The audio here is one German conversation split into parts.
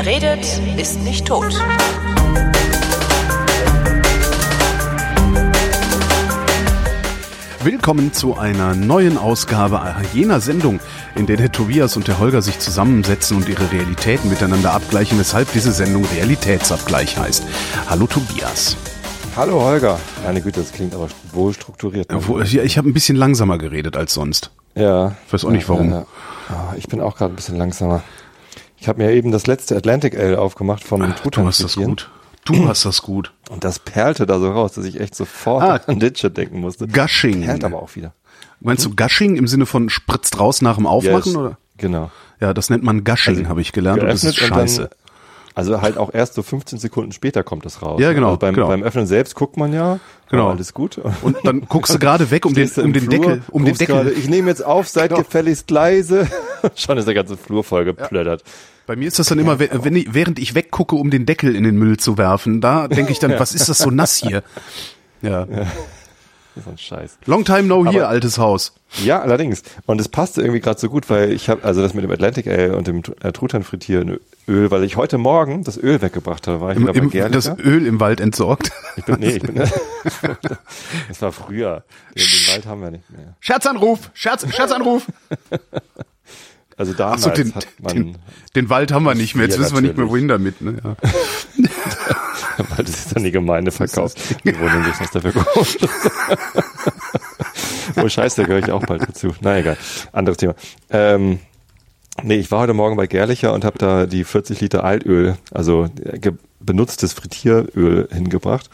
Wer redet, ist nicht tot. Willkommen zu einer neuen Ausgabe jener Sendung, in der der Tobias und der Holger sich zusammensetzen und ihre Realitäten miteinander abgleichen, weshalb diese Sendung Realitätsabgleich heißt. Hallo Tobias. Hallo Holger. Meine Güte, das klingt aber wohl strukturiert. Ja, ich ich habe ein bisschen langsamer geredet als sonst. Ja. Ich weiß auch nicht warum. Ja, ja. Ah, Ich bin auch gerade ein bisschen langsamer. Ich habe mir eben das letzte Atlantic Ale aufgemacht vom Ah, Du hast das gut. Du hast das gut. Und das perlte da so raus, dass ich echt sofort Ah. an Ditchet denken musste. Gushing. Perlt aber auch wieder. Meinst du Gushing im Sinne von spritzt raus nach dem Aufmachen? Yes. Oder? Genau. Ja, das nennt man Gushing, Also, habe ich gelernt. Und das ist scheiße. Also halt auch erst so 15 Sekunden später kommt das raus. Ja, genau, Also beim, genau. beim Öffnen selbst guckt man ja, Genau. alles gut. Und dann guckst du gerade weg, um den, um den Flur, Deckel, um den Deckel. Gerade, ich nehme jetzt auf, seid Genau. gefälligst leise. Schon ist der ganze Flur voll geplöttert. Bei mir ist das dann immer, wenn ich, während ich weggucke, um den Deckel in den Müll zu werfen, da denke ich dann, was ist das so nass hier? Ja. Das ist so ein Scheiß. Long time no here, Aber- altes Haus. Ja, allerdings. Und es passte irgendwie gerade so gut, weil ich habe, also das mit dem Atlantic Ale und dem äh, Truthahn frittieren Öl, weil ich heute Morgen das Öl weggebracht habe, war ich Im, wieder bei im, Gerlicher. das Öl im Wald entsorgt. Ich bin, nee, ich bin, das war früher. Den, den Wald haben wir nicht mehr. Scherzanruf, Scherz, Scherzanruf. Also damals Achso, den, hat man, den, den Wald haben wir nicht mehr. Jetzt wissen wir nicht mehr, natürlich. wohin damit. Ne? Ja. weil das ist dann die Gemeinde verkauft. Die wundern sich, was dafür kommt. oh scheiße, da gehöre ich auch bald dazu. Na egal, anderes Thema. Ähm, nee, ich war heute Morgen bei Gerlicher und habe da die 40 Liter Altöl, also äh, benutztes Frittieröl hingebracht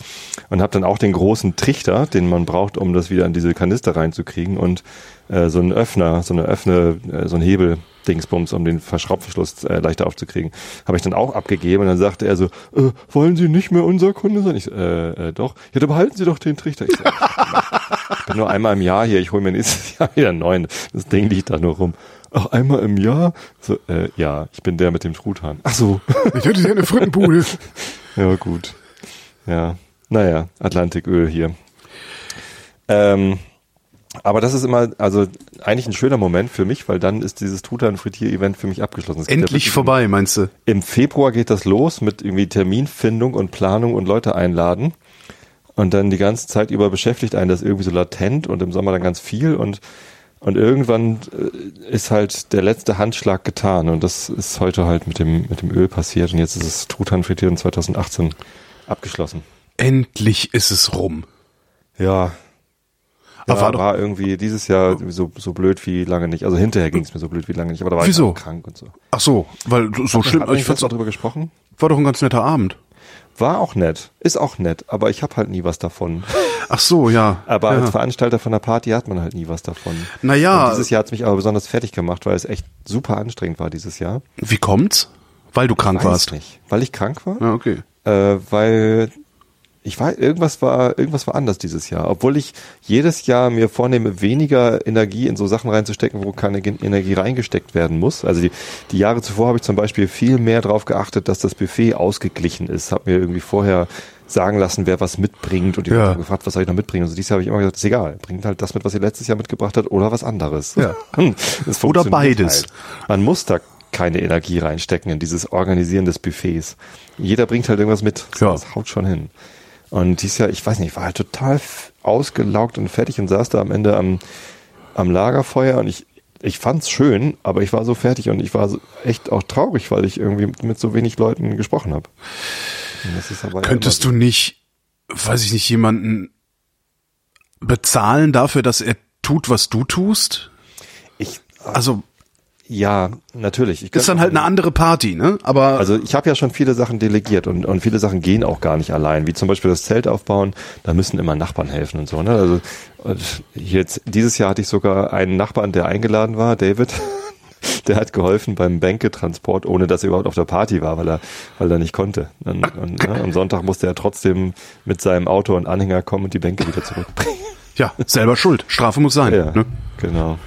und habe dann auch den großen Trichter, den man braucht, um das wieder in diese Kanister reinzukriegen und äh, so einen Öffner, so eine Öffne, äh, so ein Hebel Dingsbums, um den Verschraubverschluss äh, leichter aufzukriegen. Habe ich dann auch abgegeben und dann sagte er so, äh, wollen Sie nicht mehr unser Kunde sein? Ich äh, äh, doch. Ja, dann behalten Sie doch den Trichter. Ich, so, ich bin nur einmal im Jahr hier, ich hole mir nächstes Jahr wieder einen neuen. Das Ding liegt da nur rum. Ach, einmal im Jahr? So, äh, ja, ich bin der mit dem Truthahn. Ach so. Ich hätte ja eine Frittenbude. Ja, gut. Ja, naja, Atlantiköl hier. Ähm, aber das ist immer, also eigentlich ein schöner Moment für mich, weil dann ist dieses Truthahn-Frittier-Event für mich abgeschlossen. Es ja Endlich wirklich vorbei, meinst du? Im Februar geht das los mit irgendwie Terminfindung und Planung und Leute einladen. Und dann die ganze Zeit über beschäftigt einen das irgendwie so latent und im Sommer dann ganz viel und und irgendwann äh, ist halt der letzte Handschlag getan und das ist heute halt mit dem mit dem Öl passiert und jetzt ist es Truthahn frittieren 2018 abgeschlossen. Endlich ist es rum. Ja. Aber Ja, war war, irgendwie dieses Jahr so, so blöd wie lange nicht. Also hinterher ging es mir so blöd wie lange nicht, aber da war Wieso? ich krank und so. Ach so, weil so schlimm, Hat ich auch drüber gesprochen? war doch ein ganz netter Abend. War auch nett, ist auch nett, aber ich habe halt nie was davon. Ach so, ja. Aber ja. als Veranstalter von der Party hat man halt nie was davon. Naja. Und dieses Jahr hat's mich aber besonders fertig gemacht, weil es echt super anstrengend war dieses Jahr. Wie kommt's? Weil du krank Weiß warst. nicht. Weil ich krank war? Ja, okay. Äh, weil ich weiß, irgendwas war, irgendwas war anders dieses Jahr. Obwohl ich jedes Jahr mir vornehme, weniger Energie in so Sachen reinzustecken, wo keine Energie reingesteckt werden muss. Also die, die Jahre zuvor habe ich zum Beispiel viel mehr darauf geachtet, dass das Buffet ausgeglichen ist. Habe mir irgendwie vorher sagen lassen, wer was mitbringt und die Ja. gefragt, was soll ich noch mitbringen. Und so dieses Jahr habe ich immer gesagt, ist egal, bringt halt das mit, was ihr letztes Jahr mitgebracht habt oder was anderes. Ja. Oder beides. Halt. Man muss da keine Energie reinstecken in dieses Organisieren des Buffets. Jeder bringt halt irgendwas mit. Ja. Das haut schon hin. Und dieses Jahr, ich weiß nicht, ich war halt total ausgelaugt und fertig und saß da am Ende am, am Lagerfeuer und ich, ich fand's schön, aber ich war so fertig und ich war so echt auch traurig, weil ich irgendwie mit so wenig Leuten gesprochen habe. Ja Könntest immer du nicht, weiß ich nicht, jemanden bezahlen dafür, dass er tut, was du tust? ich, Also ja, natürlich. Ich ist dann halt eine andere Party, ne? Aber Also ich habe ja schon viele Sachen delegiert und, und viele Sachen gehen auch gar nicht allein, wie zum Beispiel das Zelt aufbauen, da müssen immer Nachbarn helfen und so. Ne? Also jetzt dieses Jahr hatte ich sogar einen Nachbarn, der eingeladen war, David. Der hat geholfen beim Bänketransport, ohne dass er überhaupt auf der Party war, weil er, weil er nicht konnte. Und, und, ne, am Sonntag musste er trotzdem mit seinem Auto und Anhänger kommen und die Bänke wieder zurückbringen. ja, selber schuld. Strafe muss sein. Ja, Ne? genau.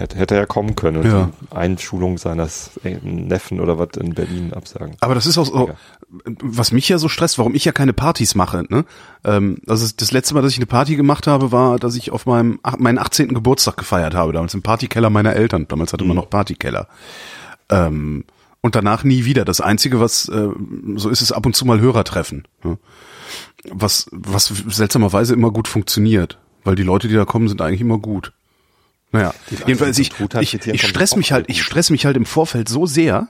Hätte, hätte er kommen können und Ja. die Einschulung seines Neffen oder was in Berlin absagen. Aber das ist auch so, was mich ja so stresst, warum ich ja keine Partys mache. Ne? Ähm, also das letzte Mal, dass ich eine Party gemacht habe, war, dass ich auf meinem meinen 18. Geburtstag gefeiert habe, damals im Partykeller meiner Eltern. Damals hatte man noch Partykeller. Ähm, und danach nie wieder. Das Einzige, was äh, so ist, ist ab und zu mal Hörertreffen. Ja. Was, was seltsamerweise immer gut funktioniert, weil die Leute, die da kommen, sind eigentlich immer gut. Naja, jedenfalls ich, ich, ich stress mich halt, ich stress mich halt im Vorfeld so sehr,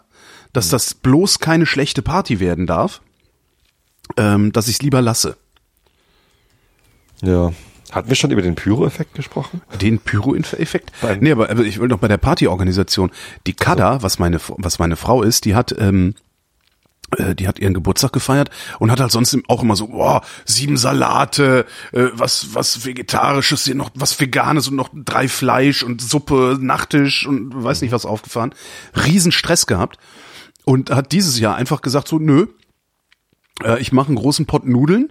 dass das bloß keine schlechte Party werden darf, ähm, dass ich es lieber lasse. Ja. Hatten wir schon über den Pyro-Effekt gesprochen? Den Pyro-Effekt? Nee, aber ich will noch bei der Partyorganisation. Die Kada, was meine, was meine Frau ist, die hat, ähm, äh, die hat ihren Geburtstag gefeiert und hat halt sonst auch immer so, boah, sieben Salate, äh, was, was Vegetarisches, hier noch was Veganes und noch drei Fleisch und Suppe, Nachtisch und weiß nicht was aufgefahren. Riesen Stress gehabt und hat dieses Jahr einfach gesagt so, nö, äh, ich mache einen großen Pott Nudeln,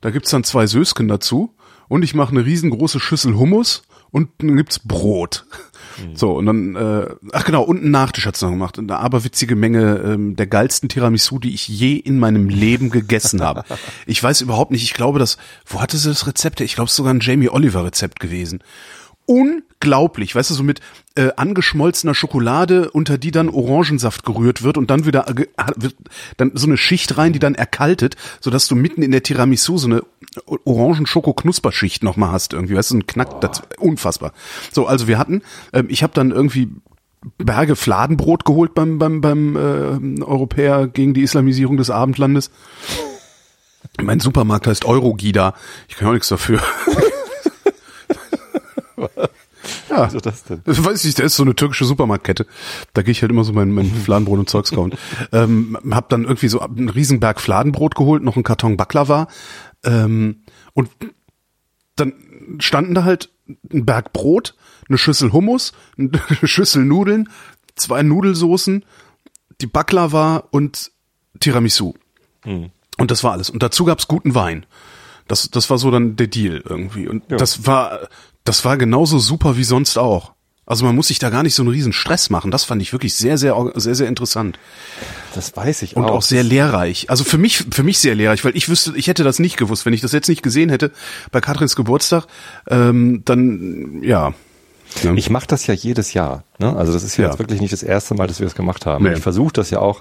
da gibt's dann zwei Sösken dazu und ich mache eine riesengroße Schüssel Hummus und dann gibt's Brot. So, und dann, äh, ach genau, und einen Nachtisch hat's noch gemacht. Eine aberwitzige Menge ähm, der geilsten Tiramisu, die ich je in meinem Leben gegessen habe. Ich weiß überhaupt nicht, ich glaube, das, wo hatte sie das Rezept? her? Ich glaube, es ist sogar ein Jamie Oliver Rezept gewesen. Unglaublich, weißt du, so mit äh, angeschmolzener Schokolade, unter die dann Orangensaft gerührt wird und dann wieder äh, wird dann so eine Schicht rein, die dann erkaltet, sodass du mitten in der Tiramisu so eine Orangen-Schoko-Knusperschicht nochmal hast irgendwie, weißt du, ein Knack, das, unfassbar. So, also wir hatten, ähm, ich habe dann irgendwie Berge Fladenbrot geholt beim beim beim äh, Europäer gegen die Islamisierung des Abendlandes. Mein Supermarkt heißt Eurogida. Ich kann auch nichts dafür. Ja, Also das denn? das weiß ich nicht, der ist so eine türkische Supermarktkette. Da gehe ich halt immer so mein, mein Fladenbrot und Zeugs kaufen. Ähm, hab dann irgendwie so einen Riesenberg Fladenbrot geholt, noch einen Karton Baklava. Ähm, und dann standen da halt ein Berg Brot, eine Schüssel Hummus, eine Schüssel Nudeln, zwei Nudelsoßen, die Baklava und Tiramisu. Und das war alles. Und dazu gab's guten Wein. Das, das war so dann der Deal irgendwie. Und Ja. das war, das war genauso super wie sonst auch. Also man muss sich da gar nicht so einen riesen Stress machen. Das fand ich wirklich sehr, sehr, sehr, sehr interessant. Das weiß ich Und auch sehr lehrreich. Also für mich, für mich sehr lehrreich, weil ich wüsste, ich hätte das nicht gewusst. Wenn ich das jetzt nicht gesehen hätte bei Katrins Geburtstag, ähm, dann, ja. ja. Ich mache das ja jedes Jahr. Ne? Also das ist ja, Ja. jetzt wirklich nicht das erste Mal, dass wir das gemacht haben. Nee. Ich versuche das ja auch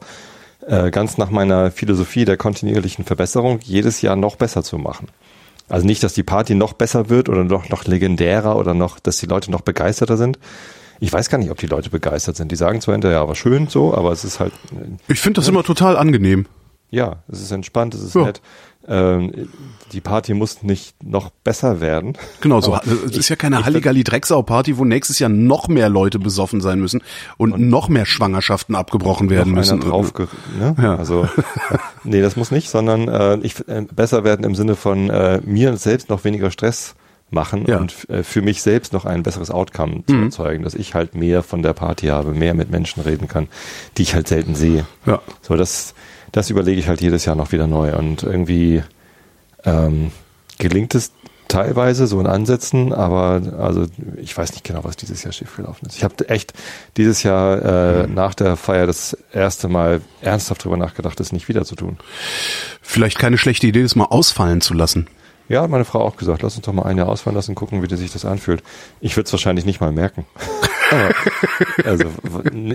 äh, ganz nach meiner Philosophie der kontinuierlichen Verbesserung jedes Jahr noch besser zu machen. Also nicht, dass die Party noch besser wird oder noch, noch legendärer oder noch, dass die Leute noch begeisterter sind. Ich weiß gar nicht, ob die Leute begeistert sind. Die sagen zwar hinterher, ja, war schön so, aber es ist halt, äh, ich finde das immer total angenehm. Ja, es ist entspannt, es ist Ja. nett. Ähm, die Party muss nicht noch besser werden. Genau, so. Es ist ja keine Halligalli-Drecksau-Party, wo nächstes Jahr noch mehr Leute besoffen sein müssen und, noch mehr Schwangerschaften abgebrochen werden müssen. drauf, ne? Ja. Also nee, das muss nicht, sondern äh, ich äh, besser werden im Sinne von äh, mir selbst noch weniger Stress machen Ja. und äh, für mich selbst noch ein besseres Outcome zu erzeugen, dass ich halt mehr von der Party habe, mehr mit Menschen reden kann, die ich halt selten sehe. Ja. So, das, das überlege ich halt jedes Jahr noch wieder neu und irgendwie ähm, gelingt es teilweise so in Ansätzen, aber also ich weiß nicht genau, was dieses Jahr schiefgelaufen ist. Ich habe echt dieses Jahr äh, nach der Feier das erste Mal ernsthaft drüber nachgedacht, das nicht wieder zu tun. Vielleicht keine schlechte Idee, das mal ausfallen zu lassen. Ja, hat meine Frau auch gesagt, lass uns doch mal ein Jahr ausfallen lassen, gucken, wie sich das anfühlt. Ich würde es wahrscheinlich nicht mal merken. Also,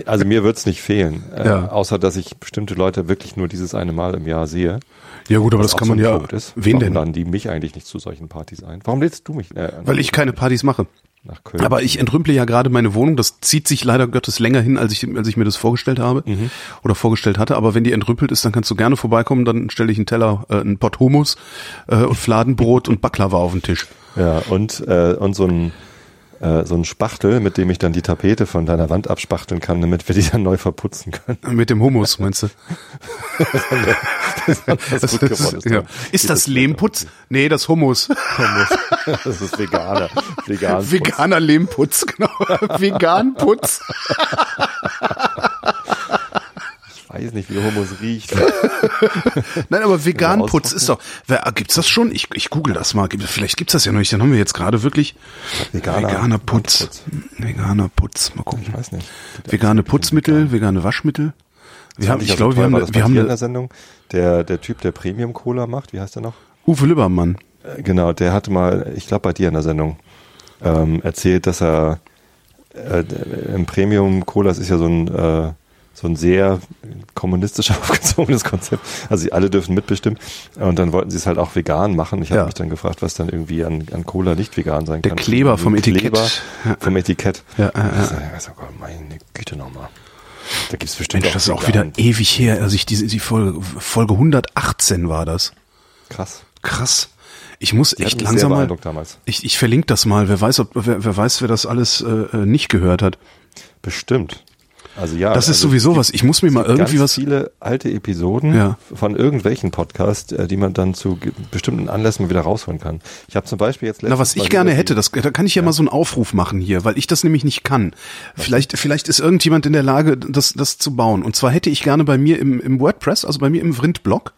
also mir wird es nicht fehlen, äh, Ja. außer dass ich bestimmte Leute wirklich nur dieses eine Mal im Jahr sehe. Ja gut, aber das kann man ja. Ist. Wen Warum denn? laden die mich eigentlich nicht zu solchen Partys ein? Warum lädst du mich äh, Weil ich keine Partys mache. nach Köln? Aber ich entrümple ja gerade meine Wohnung. Das zieht sich leider Gottes länger hin, als ich, als ich mir das vorgestellt habe Mhm. oder vorgestellt hatte. Aber wenn die entrümpelt ist, dann kannst du gerne vorbeikommen. Dann stelle ich einen Teller, äh, einen Pott Hummus äh, und Fladenbrot und Baklava auf den Tisch. Ja, und, äh, und so ein, äh, so ein Spachtel, mit dem ich dann die Tapete von deiner Wand abspachteln kann, damit wir die dann neu verputzen können. Mit dem Hummus, meinst du? Das ist gut geworden. ist ja. Ist das Lehmputz? Nee, das Hummus. Das ist Veganer. Vegan. Veganer Lehmputz, genau. Veganputz. Ich weiß nicht, wie Hummus riecht. Nein, aber Veganputz ist doch. Wer, gibt's das schon? Ich, ich google das mal. Gibt- Vielleicht gibt's das ja noch nicht. Dann haben wir jetzt gerade wirklich Veganer- veganer Putz. Putz. Veganer Putz. Mal gucken. Ich weiß nicht. Vegane Putzmittel, vegane Waschmittel. Wir haben, ich also glaube, wir haben, das wir haben dir in der eine, Sendung. Der, der Typ, der Premium Cola macht, wie heißt der noch? Uwe Lübbermann. Äh, Genau, der hatte mal, ich glaube bei dir in der Sendung, ähm, erzählt, dass er äh, im Premium Cola, ist ja so ein, äh, so ein sehr kommunistisch aufgezogenes Konzept. Also sie alle dürfen mitbestimmen. Und dann wollten sie es halt auch vegan machen. Ich habe Ja. mich dann gefragt, was dann irgendwie an, an Cola nicht vegan sein Der kann. Kleber vom Etikett. Kleber vom Etikett. Ja, ja, ja. Also, also, meine Güte nochmal. Da gibt's bestimmt Mensch, das ist auch wieder ewig her. Also ich diese die Folge Folge 118 war das. krass. Krass. Ich muss Die echt langsam mal. Ich, ich verlinke das mal. Wer weiß, ob wer, wer weiß, wer das alles äh, äh, nicht gehört hat. Bestimmt. Also ja. Das ist also sowieso was. Ich muss mir mal irgendwie ganz was. viele alte Episoden Ja. von irgendwelchen Podcasts, äh, die man dann zu bestimmten Anlässen mal wieder rausholen kann. Ich habe zum Beispiel jetzt Na, was ich mal gerne hätte, das, da kann ich ja, mal so einen Aufruf machen hier, weil ich das nämlich nicht kann. Vielleicht, vielleicht ist irgendjemand in der Lage, das, das zu bauen. Und zwar hätte ich gerne bei mir im, im WordPress, also bei mir im Vrind-Blog,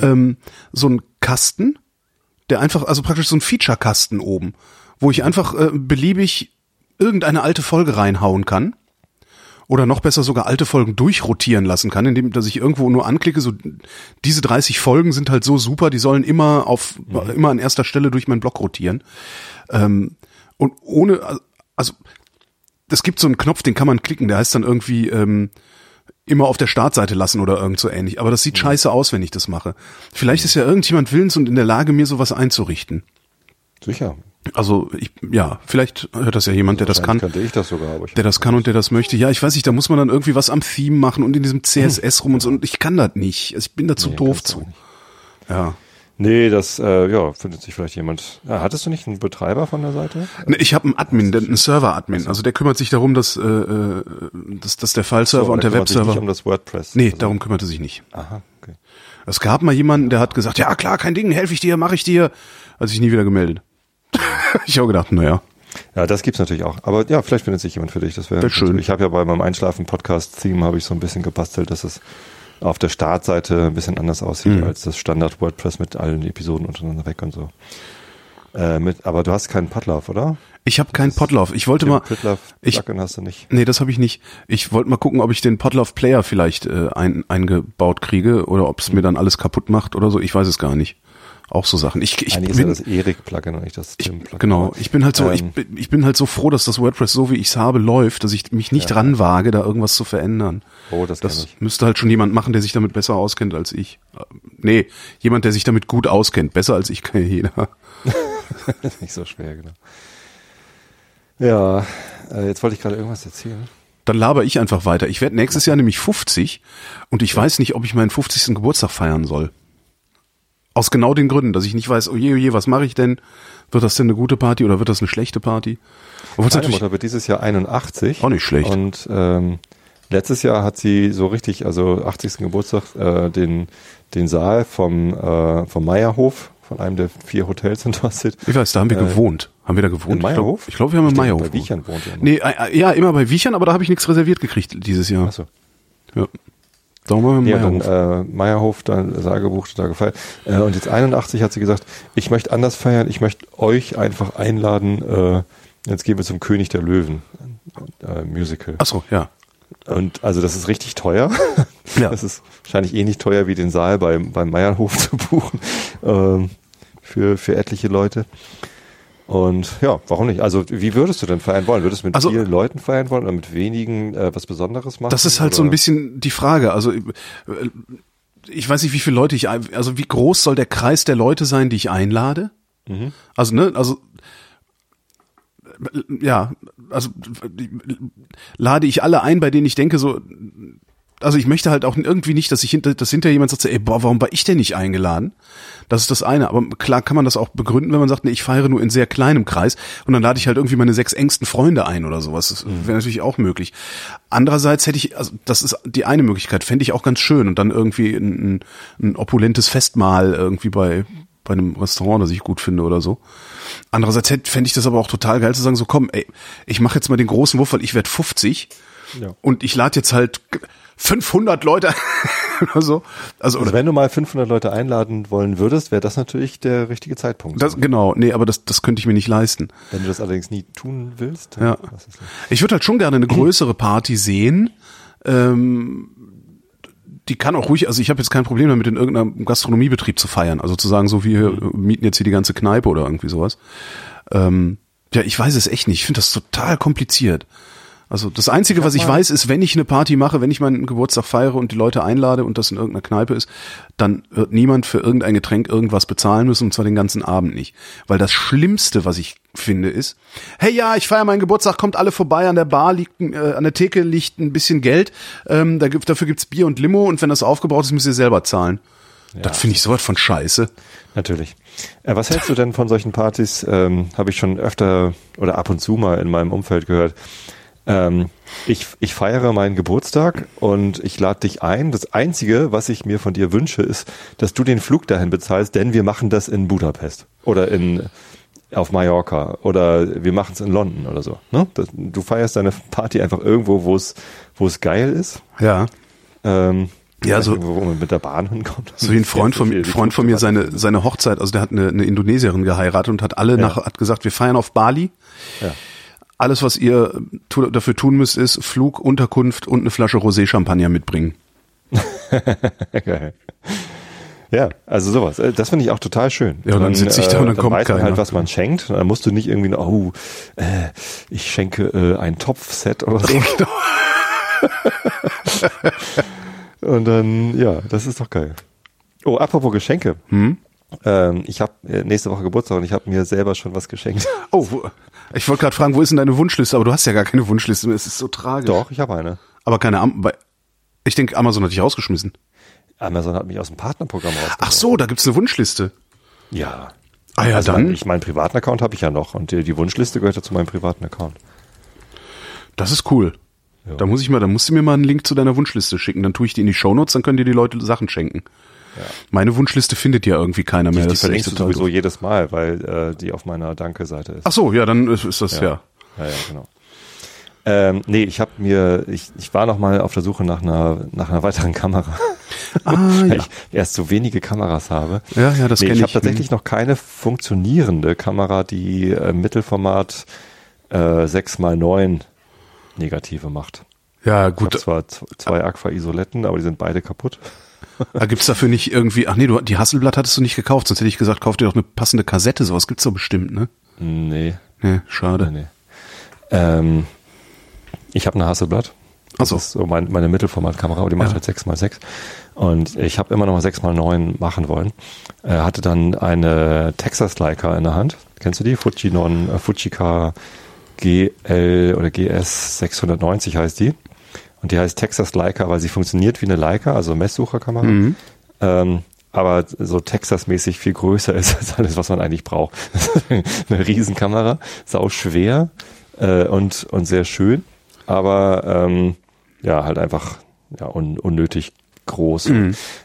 ähm, so einen Kasten, der einfach, also praktisch so ein Feature-Kasten oben, wo ich einfach äh, beliebig irgendeine alte Folge reinhauen kann. Oder noch besser sogar alte Folgen durchrotieren lassen kann, indem dass ich irgendwo nur anklicke, so diese 30 Folgen sind halt so super, die sollen immer auf immer an erster Stelle durch meinen Blog rotieren. Ähm, und ohne, also es gibt so einen Knopf, den kann man klicken, der heißt dann irgendwie ähm, immer auf der Startseite lassen oder irgend so ähnlich. Aber das sieht scheiße aus, wenn ich das mache. Vielleicht ist ja irgendjemand willens und in der Lage, mir sowas einzurichten. Sicher. Also ich, ja, vielleicht hört das ja jemand, der das kann könnte ich das sogar, aber ich der das kann und der das möchte. Ja, ich weiß nicht, da muss man dann irgendwie was am Theme machen und in diesem CSS rum und so. Und ich kann das nicht. Also ich bin da zu Nee, doof zu. Ja. Nee, das, äh, ja, findet sich vielleicht jemand. Ja, hattest du nicht einen Betreiber von der Seite? Ne, Ich habe einen Admin, der- einen Server-Admin. Also der kümmert sich darum, dass, äh, äh, dass, dass der File-Server So, und der sich Webserver. Nicht um das WordPress. nee, Also- darum kümmert er sich nicht. Aha, okay. Es gab mal jemanden, der hat gesagt, ja klar, kein Ding, helfe ich dir, mache ich dir. Hat sich nie wieder gemeldet. ich habe gedacht, naja. Ja, das gibt's natürlich auch. Aber ja, vielleicht findet sich jemand für dich. Das wäre Wär schön. Ich habe ja bei meinem Einschlafen-Podcast-Theme habe ich so ein bisschen gebastelt, dass es auf der Startseite ein bisschen anders aussieht Mhm. als das Standard WordPress mit allen Episoden untereinander weg und so. Äh, mit, aber du hast keinen Podlove, oder? Ich habe keinen Podlove. Ich wollte mal, ich- hast du nicht. nee, das habe ich nicht. Ich wollte mal gucken, ob ich den Podlove Player vielleicht äh, ein, eingebaut kriege oder ob es mir dann alles kaputt macht oder so. Ich weiß es gar nicht. Auch so Sachen. Ich, ich Eigentlich ist ja bin, das Erik-Plugin und nicht das Tim-Plugin. Genau, ich bin halt so, ich, Ähm, bin- ich bin halt so froh, dass das WordPress so wie ich es habe läuft, dass ich mich nicht Ja. dran wage, da irgendwas zu verändern. Oh, das, Das kann ich. müsste halt schon jemand machen, der sich damit besser auskennt als ich. Äh, Nee, jemand, der sich damit gut auskennt. Besser als ich kann ja jeder. ist nicht so schwer, genau. Ja, äh, jetzt wollte ich gerade irgendwas erzählen. Dann laber ich einfach weiter. Ich werde nächstes Jahr nämlich 50 und ich weiß nicht, ob ich meinen 50. Geburtstag feiern soll. Aus genau den Gründen, dass ich nicht weiß, oh je, oh je, was mache ich denn? Wird das denn eine gute Party oder wird das eine schlechte Party? Obwohl Meine natürlich Mutter wird dieses Jahr 81. Auch nicht schlecht. Und ähm, letztes Jahr hat sie so richtig, also 80. Geburtstag, äh, den, den Saal vom, äh, vom Meierhof, von einem der vier Hotels in Dorset. Ich weiß, da haben wir Äh, gewohnt. Haben wir da gewohnt? in Meierhof? Ich glaube, glaub, wir haben in Meierhof. bei gewohnt. Wiechern wohnt ihr. Nee, äh, äh, ja, immer bei Wiechern, aber da habe ich nichts reserviert gekriegt dieses Jahr. Achso. Ja. Wir Ja, in dann Meierhof. äh, Meierhof, dann Saal gebucht, da gefeiert. Äh, und jetzt 81 hat sie gesagt, ich möchte anders feiern, ich möchte euch einfach einladen, äh, jetzt gehen wir zum König der Löwen äh, Musical. Ach so, ja. Und also das ist richtig teuer. Ja. Das ist wahrscheinlich ähnlich teuer wie den Saal beim, beim Meierhof zu buchen ähm, für, für etliche Leute. Und ja, warum nicht? Also wie würdest du denn feiern wollen? Würdest du mit Also- vielen Leuten feiern wollen oder mit wenigen äh, was Besonderes machen? Das ist halt so ein oder? bisschen die Frage. Also äh, ich weiß nicht, wie viele Leute ich, ein- also wie groß soll der Kreis der Leute sein, die ich einlade? Mhm. Also ne, also ja, also lade ich alle ein, bei denen ich denke so, also ich möchte halt auch irgendwie nicht, dass ich hinter, dass hinter jemand sagt, ey, boah, warum war ich denn nicht eingeladen? Das ist das eine. Aber klar kann man das auch begründen, wenn man sagt, nee, ich feiere nur in sehr kleinem Kreis und dann lade ich halt irgendwie meine sechs engsten Freunde ein oder sowas. Das wäre natürlich auch möglich. Andererseits hätte ich, also das ist die eine Möglichkeit, fände ich auch ganz schön und dann irgendwie ein, ein, opulentes Festmahl irgendwie bei bei einem Restaurant, das ich gut finde oder so. Andererseits fände ich das aber auch total geil zu sagen, so komm, ey, ich mache jetzt mal den großen Wurf, weil ich werde 50 Ja. und ich lade jetzt halt 500 Leute oder so. Also, Also wenn du mal 500 Leute einladen wollen würdest, wäre das natürlich der richtige Zeitpunkt. das, genau, nee, aber das, das könnte ich mir nicht leisten. wenn du das allerdings nie tun willst, Ja. Ich würde halt schon gerne eine größere Party sehen. Ähm, die kann auch ruhig, also ich habe jetzt kein Problem damit, in irgendeinem Gastronomiebetrieb zu feiern. Also zu sagen, so wir äh, mieten jetzt hier die ganze Kneipe oder irgendwie sowas. Ähm, ja, ich weiß es echt nicht. Ich finde das total kompliziert. Also das Einzige, was ich weiß, ist, wenn ich eine Party mache, wenn ich meinen Geburtstag feiere und die Leute einlade und das in irgendeiner Kneipe ist, dann wird niemand für irgendein Getränk irgendwas bezahlen müssen und zwar den ganzen Abend nicht. Weil das Schlimmste, was ich finde, ist, hey ja, ich feiere meinen Geburtstag, kommt alle vorbei, an der Bar liegt, äh, an der Theke liegt ein bisschen Geld, ähm, da gibt, dafür gibt's Bier und Limo und wenn das aufgebraucht ist, müsst ihr selber zahlen. Das finde ich sowas von scheiße. Natürlich. Äh, was hältst du denn von solchen Partys? Ähm, Habe ich schon öfter oder ab und zu mal in meinem Umfeld gehört. Ähm, ich, ich feiere meinen Geburtstag und ich lade dich ein. Das Einzige, was ich mir von dir wünsche, ist, dass du den Flug dahin bezahlst, denn wir machen das in Budapest oder in auf Mallorca oder wir machen es in London oder so. Ne? Das, du feierst deine Party einfach irgendwo, wo es wo es geil ist. Ja. Ähm, Ja, so- irgendwo, wo man mit der Bahn hinkommt. So wie ein Freund von, Viel- Freund von mir seine, seine Hochzeit, also der hat eine, eine Indonesierin geheiratet und hat alle nach, hat gesagt, wir feiern auf Bali. Ja. Alles, was ihr tu, dafür tun müsst, ist Flug, Unterkunft und eine Flasche Rosé-Champagner mitbringen. Geil. Ja, also sowas. Äh, Das finde ich auch total schön. Ja, und dann sitze ich da und dann kommt weiß man keiner. halt, was man schenkt. Dann musst du nicht irgendwie, oh, äh, ich schenke äh, ein Topfset oder so. und dann, ja, das ist doch geil. Oh, apropos Geschenke. Hm? Ähm, ich habe nächste Woche Geburtstag und ich habe mir selber schon was geschenkt. Oh, ich wollte gerade fragen, wo ist denn deine Wunschliste? Aber du hast ja gar keine Wunschliste. Es ist so tragisch. Doch, ich habe eine. Aber keine Am Ich denke, Amazon hat dich rausgeschmissen. Amazon hat mich aus dem Partnerprogramm rausgebracht. Ach so, da gibt's eine Wunschliste. Ja. Ah ja, also dann. Mein, ich, meinen privaten Account habe ich ja noch und die, die Wunschliste gehört ja zu meinem privaten Account. Das ist cool. Ja. Da muss ich mal, da musst du mir mal einen Link zu deiner Wunschliste schicken. Dann tue ich die in die Shownotes, dann können dir die Leute Sachen schenken. Meine Wunschliste findet ja irgendwie keiner mehr. Die, die Das verlinkst du sowieso doof. jedes Mal, weil äh, die auf meiner Danke-Seite ist. Ach so, ja, dann ist, ist das ja. Ja, ja, genau. Ähm, nee, ich habe mir, ich, ich war noch mal auf der Suche nach einer, nach einer weiteren Kamera. Ah, weil ja. ich erst so wenige Kameras habe. Ja, ja, das nee, kenn ich. ich. habe tatsächlich noch keine funktionierende Kamera, die äh, Mittelformat äh, 6x9 Negative macht. Ja, Ich habe gut. zwar zwei Aqua-Isoletten, aber die sind beide kaputt. Da gibt's dafür nicht irgendwie, ach nee, du, die Hasselblatt hattest du nicht gekauft, sonst hätte ich gesagt, kauf dir doch eine passende Kassette, sowas gibt's doch bestimmt, ne? Nee, Nee, schade. nee, nee. Ähm, ich habe eine Hasselblatt. Das Ach so. ist so mein, meine Mittelformatkamera, aber die macht Ja. halt 6x6. Und ich habe immer noch mal 6x9 machen wollen. Äh, hatte dann eine Texas Leica in der Hand. Kennst du die? Fujinon, äh, Fujika GL oder GS 690 heißt die. Und die heißt Texas Leica, weil sie funktioniert wie eine Leica, also Messsucherkamera. Mhm. Ähm, aber so Texas-mäßig viel größer ist als alles, was man eigentlich braucht. eine Riesenkamera, sau schwer äh, und, und sehr schön, aber ähm, ja, halt einfach ja, un, unnötig groß.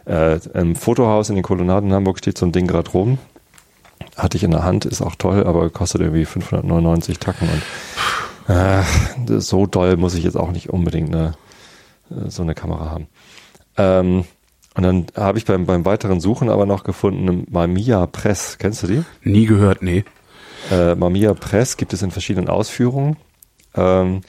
Äh, Im Fotohaus in den Kolonnaden in Hamburg steht so ein Ding gerade rum. Hatte ich in der Hand, ist auch toll, aber kostet irgendwie 599 Tacken und äh, das- so doll muss ich jetzt auch nicht unbedingt eine, äh, so eine Kamera haben. Ähm, und dann habe ich beim, beim weiteren Suchen aber noch gefunden, Mamiya Press. Kennst du die? Nie gehört, nee. Äh, Mamiya Press gibt es in verschiedenen Ausführungen. Ähm,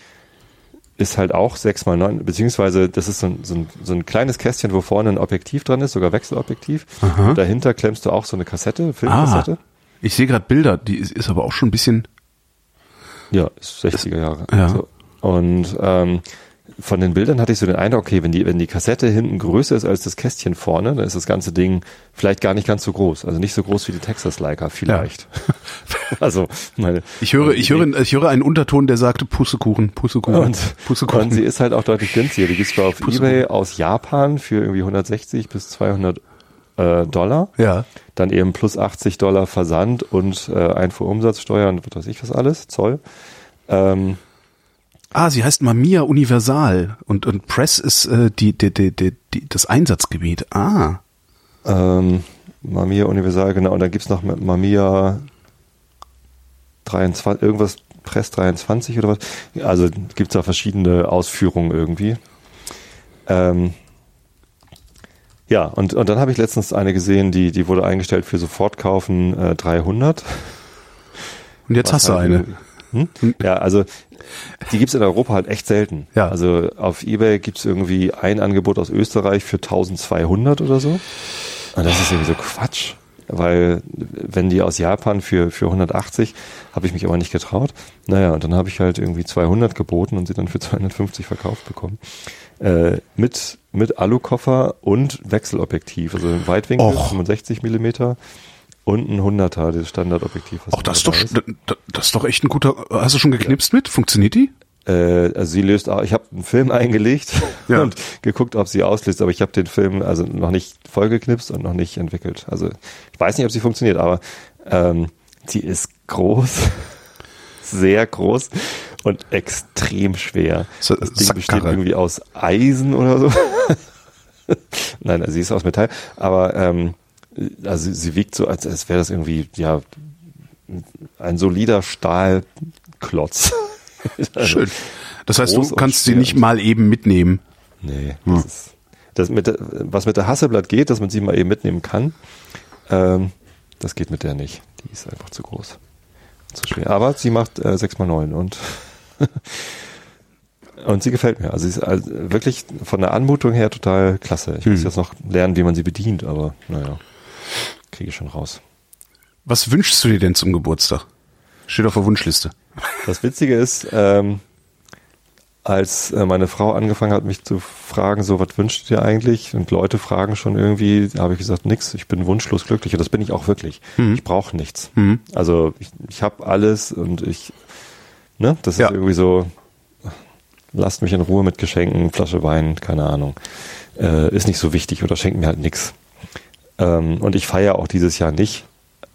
ist halt auch 6x9, beziehungsweise das ist so ein, so, ein, so ein kleines Kästchen, wo vorne ein Objektiv dran ist, sogar Wechselobjektiv. Dahinter klemmst du auch so eine Kassette, Filmkassette. Ah, ich sehe gerade Bilder, die ist, ist aber auch schon ein bisschen, Ja, ist 60er Jahre. Ja. So. Und ähm, von den Bildern hatte ich so den Eindruck, okay, wenn die, wenn die Kassette hinten größer ist als das Kästchen vorne, dann ist das ganze Ding vielleicht gar nicht ganz so groß. Also nicht so groß wie die Texas Leica vielleicht. also meine. ich höre, ich höre, ich höre einen Unterton, der sagte Pussekuchen, Pussekuchen, und, Pussekuchen. und sie ist halt auch deutlich günstiger. Die gibt's zwar auf. Ebay aus Japan für irgendwie 160 bis 200 äh, Dollar. ja. Dann eben plus 80 Dollar Versand und äh, Einfuhrumsatzsteuer und was weiß ich was alles, Zoll. Ähm, Ah, sie heißt Mamiya Universal und, und Press ist äh, die, die, die, die, die, das Einsatzgebiet. Ah. Ähm, Mamiya Universal, genau. Und dann gibt's noch Mamiya 23, irgendwas, Press 23 oder was. Also gibt's da verschiedene Ausführungen irgendwie. Ähm, ja, und, und dann habe ich letztens eine gesehen, die, die wurde eingestellt für Sofortkaufen äh, 300. Und jetzt hast du halt eine. Hm? Ja, also die gibt's in Europa halt echt selten. Ja. Also auf Ebay gibt's irgendwie ein Angebot aus Österreich für 1200 oder so. Und das ist irgendwie so Quatsch. weil wenn die aus Japan für, für 180, habe ich mich aber nicht getraut. Naja, und dann habe ich halt irgendwie 200 geboten und sie dann für 250 verkauft bekommen. Äh, mit, mit Alukoffer und Wechselobjektiv, also Weitwinkel, Och. 65 Millimeter und ein 100er, das Standardobjektiv. Auch das ist doch, das ist doch echt ein guter. Hast du schon geknipst mit? Funktioniert die? Äh, also sie löst auch, ich habe einen Film eingelegt Ja. und geguckt, ob sie auslöst, aber ich habe den Film also noch nicht vollgeknipst und noch nicht entwickelt. Also ich weiß nicht, ob sie funktioniert, aber ähm, sie ist groß, sehr groß und extrem schwer. So- Das Ding besteht Sackkarre. irgendwie aus Eisen oder so. Nein, also sie ist aus Metall, aber ähm, also sie wiegt so, als, als wäre das irgendwie ja ein solider Stahlklotz. Also, Schön. Das heißt, du kannst sie nicht mal eben mitnehmen. Nee, das ist, das mit was mit der Hasselblatt geht, dass man sie mal eben mitnehmen kann, ähm, das geht mit der nicht. Die ist einfach zu groß. Zu schwer. Aber sie macht äh, 6x9 und und sie gefällt mir. Also sie ist also wirklich von der Anmutung her total klasse. Ich muss Hm. jetzt noch lernen, wie man sie bedient, aber naja, kriege ich schon raus. Was wünschst du dir denn zum Geburtstag? Steht auf der Wunschliste. Das Witzige ist, ähm, als äh, meine Frau angefangen hat, mich zu fragen, so, was wünscht ihr eigentlich? Und Leute fragen schon irgendwie, habe ich gesagt, nix, ich bin wunschlos glücklich. Und das bin ich auch wirklich. Ich brauche nichts. Also ich, ich habe alles und ich, ne, das Ja. ist irgendwie so, lasst mich in Ruhe mit Geschenken, Flasche Wein, keine Ahnung. Äh, ist nicht so wichtig oder schenkt mir halt nix. Ähm, und ich feiere auch dieses Jahr nicht.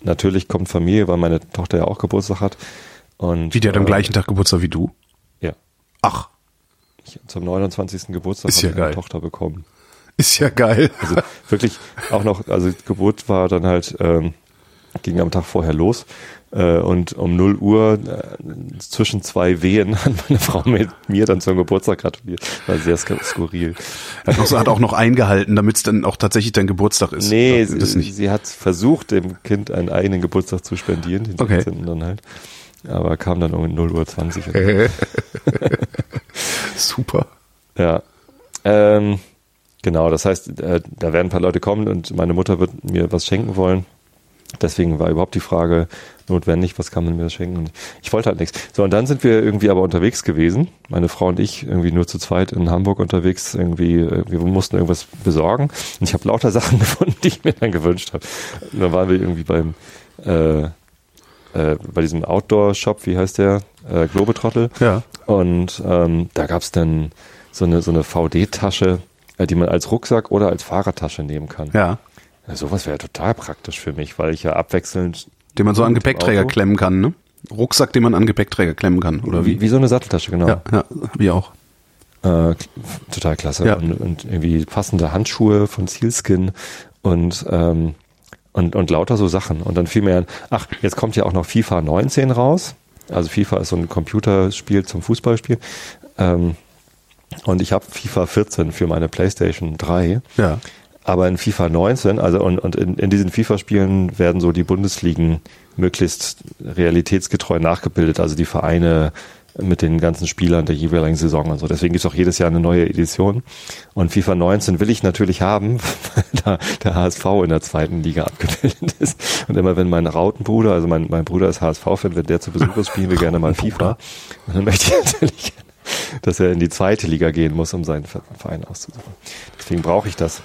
Natürlich kommt Familie, weil meine Tochter ja auch Geburtstag hat. Und, Wie der hat am äh, gleichen Tag Geburtstag wie du? Ja. Ach, Ich, zum 29. Geburtstag Ist habe ja ich eine geil. Tochter bekommen. ist ja geil. Also wirklich auch noch, also Geburt war dann halt, ähm, ging am Tag vorher los. Äh, und um 0 Uhr äh, zwischen zwei Wehen hat meine Frau mit mir dann zum Geburtstag gratuliert. War sehr sk- skurril. Hat, so- hat auch noch eingehalten, damit es dann auch tatsächlich dein Geburtstag ist. Nee, das, das sie, nicht. sie hat versucht, dem Kind einen eigenen Geburtstag zu spendieren, den Okay. 16. dann halt. Aber kam dann um 0 Uhr 20. Super. Ja. Ähm, genau, das heißt, äh, da werden ein paar Leute kommen und meine Mutter wird mir was schenken wollen. Deswegen war überhaupt die Frage notwendig, was kann man mir schenken? Ich wollte halt nichts. So, und dann sind wir irgendwie aber unterwegs gewesen. Meine Frau und ich irgendwie nur zu zweit in Hamburg unterwegs. Irgendwie, äh, wir mussten irgendwas besorgen. Und ich habe lauter Sachen gefunden, die ich mir dann gewünscht habe. Und dann waren wir irgendwie beim, äh, äh, bei diesem Outdoor-Shop, wie heißt der? Äh, Globetrottel. Ja. Und ähm, da gab's dann so eine, so eine VD-Tasche, äh, die man als Rucksack oder als Fahrradtasche nehmen kann. Ja. Ja, sowas wäre total praktisch für mich, weil ich ja abwechselnd. Den man so an Gepäckträger klemmen kann, ne? Rucksack, den man an Gepäckträger klemmen kann, oder Wie, wie? wie so eine Satteltasche, genau. Ja, ja, wie auch. Äh, total klasse. Ja. Und, und irgendwie passende Handschuhe von Sealskin und, ähm, und, und lauter so Sachen. Und dann fiel mir ein, ach, jetzt kommt ja auch noch FIFA 19 raus. Also FIFA ist so ein Computerspiel zum Fußballspiel. Ähm, und ich habe FIFA 14 für meine PlayStation 3. Ja. Aber in FIFA 19, also und, und in, in diesen FIFA-Spielen werden so die Bundesligen möglichst realitätsgetreu nachgebildet, also die Vereine mit den ganzen Spielern der jeweiligen Saison und so. Deswegen gibt es auch jedes Jahr eine neue Edition. Und FIFA 19 will ich natürlich haben, weil da der HSV in der zweiten Liga abgebildet ist. Und immer wenn mein Rautenbruder, also mein, mein Bruder ist HSV-Fan, wenn der zu Besuch ist, spielen wir gerne mal FIFA. Und dann möchte ich natürlich, dass er in die zweite Liga gehen muss, um seinen Verein auszusuchen. Deswegen brauche ich das.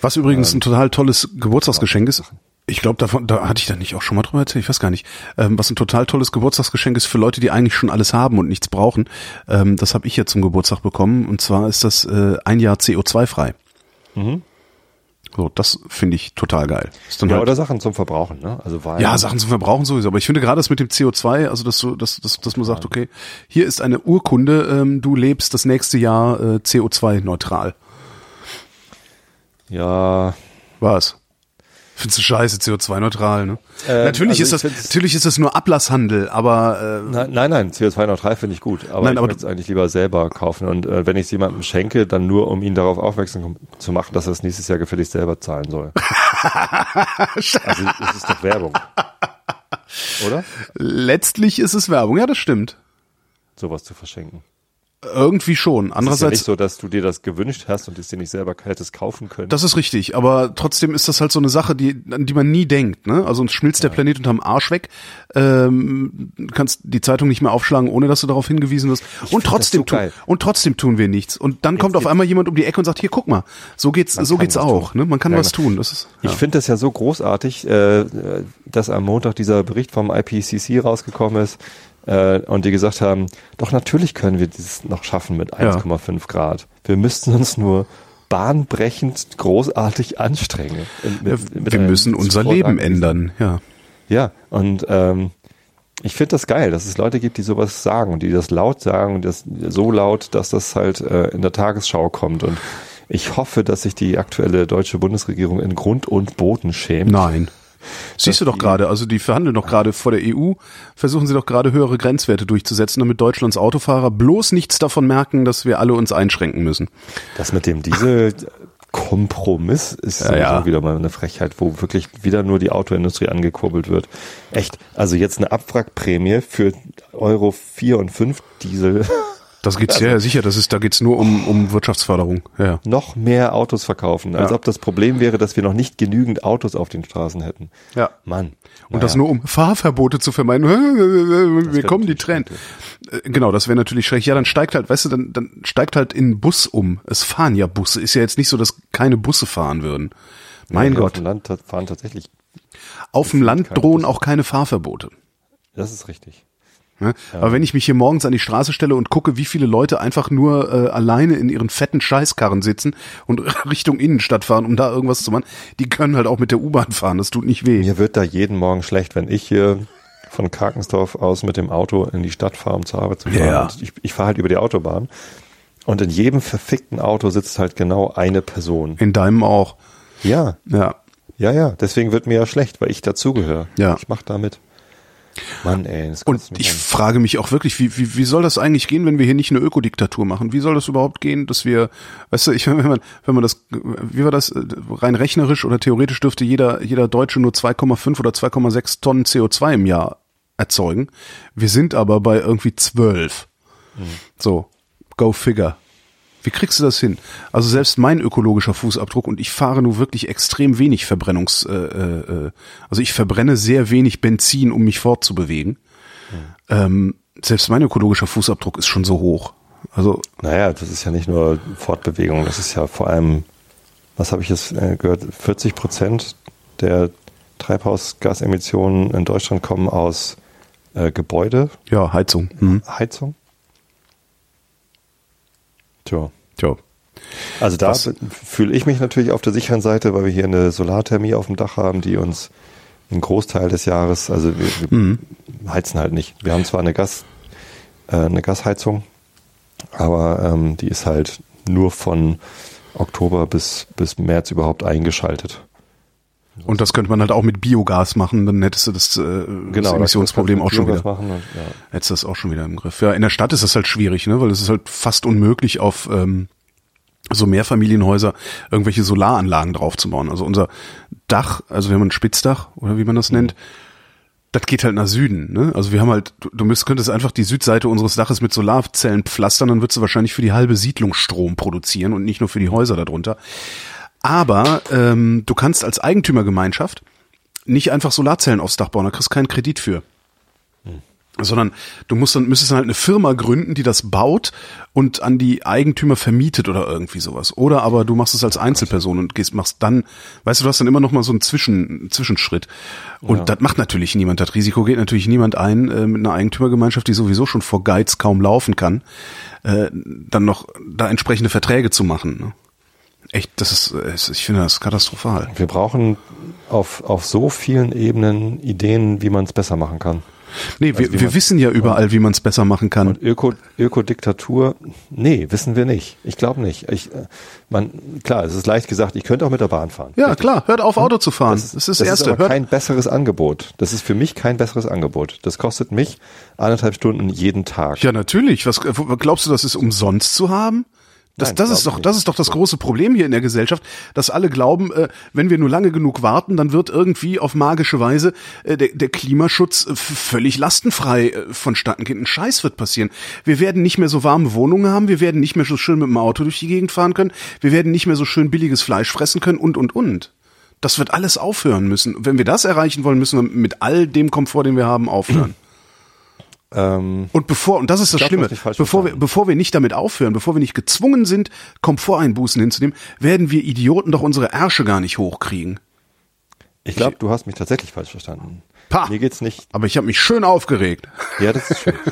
Was übrigens ein total tolles Geburtstagsgeschenk ist. Ich glaube, davon, da hatte ich da nicht auch schon mal drüber erzählt, ich weiß gar nicht. Ähm, was ein total tolles Geburtstagsgeschenk ist für Leute, die eigentlich schon alles haben und nichts brauchen. Ähm, das habe ich jetzt zum Geburtstag bekommen. Und zwar ist das äh, ein Jahr CO2-frei. So, das finde ich total geil. Ist dann Ja, halt, oder Sachen zum Verbrauchen, ne? Also Wein. ja, Sachen zum Verbrauchen sowieso. Aber ich finde gerade das mit dem CO2, also dass du, dass, dass, dass man sagt, okay, hier ist eine Urkunde, ähm, du lebst das nächste Jahr äh, CO2-neutral. Ja, Was? Findest du scheiße, CO2-neutral, ne? Ähm, natürlich, also ist das, natürlich ist das nur Ablasshandel, aber äh, nein, nein, nein CO2-neutral finde ich gut. Aber Nein, ich würde es eigentlich lieber selber kaufen. Und äh, wenn ich es jemandem schenke, dann nur, um ihn darauf aufmerksam zu machen, dass er es nächstes Jahr gefälligst selber zahlen soll. also es ist doch Werbung. Oder? letztlich ist es Werbung. Ja, das stimmt. Sowas zu verschenken. Irgendwie schon. Es ist ja Andererseits nicht so, dass du dir das gewünscht hast und es dir nicht selber hättest kaufen können. Das ist richtig, aber trotzdem ist das halt so eine Sache, die, an die man nie denkt. Ne? Also uns schmilzt der Planet unterm Arsch weg. Ähm, du kannst die Zeitung nicht mehr aufschlagen, ohne dass du darauf hingewiesen wirst. Und trotzdem, so tun, und trotzdem tun wir nichts. Und dann kommt auf einmal jemand um die Ecke und sagt, hier, guck mal, so geht's, Man so geht's auch. tun. Ne? Man kann Ja, was genau. tun. Das ist, ja. Ich finde das ja so großartig, äh, dass am Montag dieser Bericht vom IPCC rausgekommen ist äh, und die gesagt haben, doch natürlich können wir dieses noch schaffen mit 1,5 Grad. Wir müssten uns nur bahnbrechend großartig anstrengen. Mit- Ja, mit wir müssen unser Leben ändern. Ja. Ja, und ähm, ich finde das geil, dass es Leute gibt, die sowas sagen und die das laut sagen und das so laut, dass das halt äh, in der Tagesschau kommt. Und ich hoffe, dass sich die aktuelle deutsche Bundesregierung in Grund und Boden schämt. Nein. Siehst du doch gerade, also die verhandeln doch gerade vor der EU, versuchen sie doch gerade höhere Grenzwerte durchzusetzen, damit Deutschlands Autofahrer bloß nichts davon merken, dass wir alle uns einschränken müssen. Das mit dem Dieselkompromiss ist Ja, ja. wieder mal eine Frechheit, wo wirklich wieder nur die Autoindustrie angekurbelt wird. Echt, also jetzt eine Abwrackprämie für Euro 4 und 5 Diesel. Das geht's ja, ja sicher, das ist, da geht's nur um, um Wirtschaftsförderung. Ja, ja. noch mehr Autos verkaufen, als Ja. ob das Problem wäre, dass wir noch nicht genügend Autos auf den Straßen hätten. Ja. Mann. Und das nur um Fahrverbote zu vermeiden. Wir kommen die Tränen. Äh, Genau, das wäre natürlich schrecklich. Ja, dann steigt halt, weißt du, dann, dann steigt halt in Bus um. Es fahren ja Busse. Ist ja jetzt nicht so, dass keine Busse fahren würden. Mein Auf Gott. dem Land fahren tatsächlich, Auf dem Land drohen Busse. auch keine Fahrverbote. das ist richtig. Ne? Aber wenn ich mich hier morgens an die Straße stelle und gucke, wie viele Leute einfach nur äh, alleine in ihren fetten Scheißkarren sitzen und Richtung Innenstadt fahren, um da irgendwas zu machen, die können halt auch mit der U-Bahn fahren. Das tut nicht weh. Mir wird da jeden Morgen schlecht, wenn ich hier von Karkensdorf aus mit dem Auto in die Stadt fahre, um zur Arbeit zu fahren. Ja. Und ich, ich fahre halt über die Autobahn. Und in jedem verfickten Auto sitzt halt genau eine Person. In deinem auch. Ja, Ja. ja, ja. Deswegen wird mir ja schlecht, weil ich dazugehöre. Ja. Ich mach da mit. Mann, ey. Das Und ich an. frage mich auch wirklich, wie, wie, wie soll das eigentlich gehen, wenn wir hier nicht eine Ökodiktatur machen? Wie soll das überhaupt gehen, dass wir, weißt du, ich wenn man, wenn man das, wie war das, rein rechnerisch oder theoretisch dürfte jeder, jeder Deutsche nur 2,5 oder 2,6 Tonnen CO2 im Jahr erzeugen. Wir sind aber bei irgendwie 12. So, go figure. Wie kriegst du das hin? Also selbst mein ökologischer Fußabdruck und ich fahre nur wirklich extrem wenig Verbrennungs, äh, äh, also ich verbrenne sehr wenig Benzin, um mich fortzubewegen. Ähm, selbst mein ökologischer Fußabdruck ist schon so hoch. Also Naja, das ist ja nicht nur Fortbewegung, das ist ja vor allem, was habe ich jetzt äh, gehört, 40 Prozent der Treibhausgasemissionen in Deutschland kommen aus äh, Gebäude, ja, Heizung. Mhm. Heizung. Tja. Tja. Also da fühle ich mich natürlich auf der sicheren Seite, weil wir hier eine Solarthermie auf dem Dach haben, die uns einen Großteil des Jahres, also wir, wir Mhm. heizen halt nicht. Wir haben zwar eine Gas, äh, eine Gasheizung, aber ähm, die ist halt nur von Oktober bis, bis März überhaupt eingeschaltet. Und das könnte man halt auch mit Biogas machen, dann hättest du das, äh, das Emissionsproblem Genau, das auch schon wieder. Biogas Machen und, ja. Hättest du das auch schon wieder im Griff. Ja, in der Stadt ist das halt schwierig, ne? Weil es ist halt fast unmöglich, auf ähm, so Mehrfamilienhäuser irgendwelche Solaranlagen draufzubauen. Also unser Dach, also wir haben ein Spitzdach oder wie man das nennt, das geht halt nach Süden. Ne? Also wir haben halt, du, du müsst, könntest einfach die Südseite unseres Daches mit Solarzellen pflastern, dann würdest du wahrscheinlich für die halbe Siedlung Strom produzieren und nicht nur für die Häuser darunter. Aber ähm, du kannst als Eigentümergemeinschaft nicht einfach Solarzellen aufs Dach bauen, da kriegst du keinen Kredit für sondern du musst dann müsstest dann halt eine Firma gründen, die das baut und an die Eigentümer vermietet oder irgendwie sowas. Oder aber du machst es als Einzelperson und gehst machst dann, weißt du, du hast dann immer noch mal so einen Zwischen, Zwischenschritt. Und Ja. das macht natürlich niemand. Das Risiko geht natürlich niemand ein äh, mit einer Eigentümergemeinschaft, die sowieso schon vor Geiz kaum laufen kann, äh, dann noch da entsprechende Verträge zu machen. Ne? Echt, das ist, ich finde das katastrophal. Wir brauchen auf, auf so vielen Ebenen Ideen, wie man es besser machen kann. Nee, Also wir, wir wissen ja überall, wie man es besser machen kann. Und Öko, Ökodiktatur, nee, wissen wir nicht. Ich glaube nicht. Ich, äh, man, klar, es ist leicht gesagt, ich könnte auch mit der Bahn fahren. Ja, Richtig. klar, hört auf, Auto zu fahren. Das ist das, das Erste. ist aber hört, kein besseres Angebot. Das ist für mich kein besseres Angebot. Das kostet mich anderthalb Stunden jeden Tag. Ja, natürlich. Was glaubst du, das ist umsonst zu haben? Das, Nein, das ist doch, das ist doch das große Problem hier in der Gesellschaft, dass alle glauben, äh, wenn wir nur lange genug warten, dann wird irgendwie auf magische Weise äh, der, der Klimaschutz äh, völlig lastenfrei äh, vonstatten gehen. Ein Scheiß wird passieren. Wir werden nicht mehr so warme Wohnungen haben, wir werden nicht mehr so schön mit dem Auto durch die Gegend fahren können, wir werden nicht mehr so schön billiges Fleisch fressen können und und und. Das wird alles aufhören müssen. Wenn wir das erreichen wollen, müssen wir mit all dem Komfort, den wir haben, aufhören. Ähm, Und bevor, und das ist das Schlimme, bevor wir, bevor wir nicht damit aufhören, bevor wir nicht gezwungen sind, Komforteinbußen hinzunehmen, werden wir Idioten doch unsere Ärsche gar nicht hochkriegen. ich glaube, du hast mich tatsächlich falsch verstanden. Pah. Mir geht's nicht. Aber ich habe mich schön aufgeregt. Ja, das ist schön.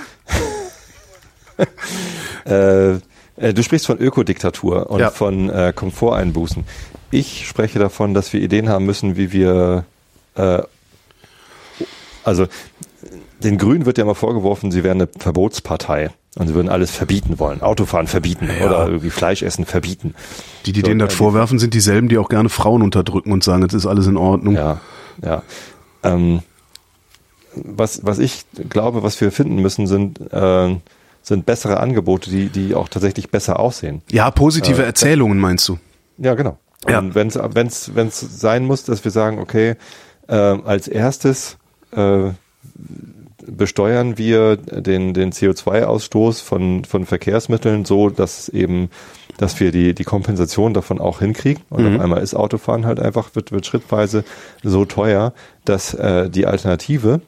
äh, äh, du sprichst von Ökodiktatur und Ja. von äh, Komforteinbußen. Ich spreche davon, dass wir Ideen haben müssen, wie wir äh, also den Grünen wird ja immer vorgeworfen, sie wären eine Verbotspartei und sie würden alles verbieten wollen. Autofahren verbieten Ja. oder irgendwie Fleisch essen verbieten. Die, die So, denen das äh, vorwerfen, sind dieselben, die auch gerne Frauen unterdrücken und sagen, es ist alles in Ordnung. Ja, ja. Ähm, was, was ich glaube, was wir finden müssen, sind, äh, sind bessere Angebote, die, die auch tatsächlich besser aussehen. Ja, positive Erzählungen meinst du? Ja, genau. Ja. Und wenn es wenn's, wenn's sein muss, dass wir sagen, okay, äh, als erstes äh, besteuern wir den, den CO2-Ausstoß von, von Verkehrsmitteln so, dass eben, dass wir die, die Kompensation davon auch hinkriegen. Und Mhm. auf einmal ist Autofahren halt einfach, wird, wird schrittweise so teuer, dass äh, die Alternative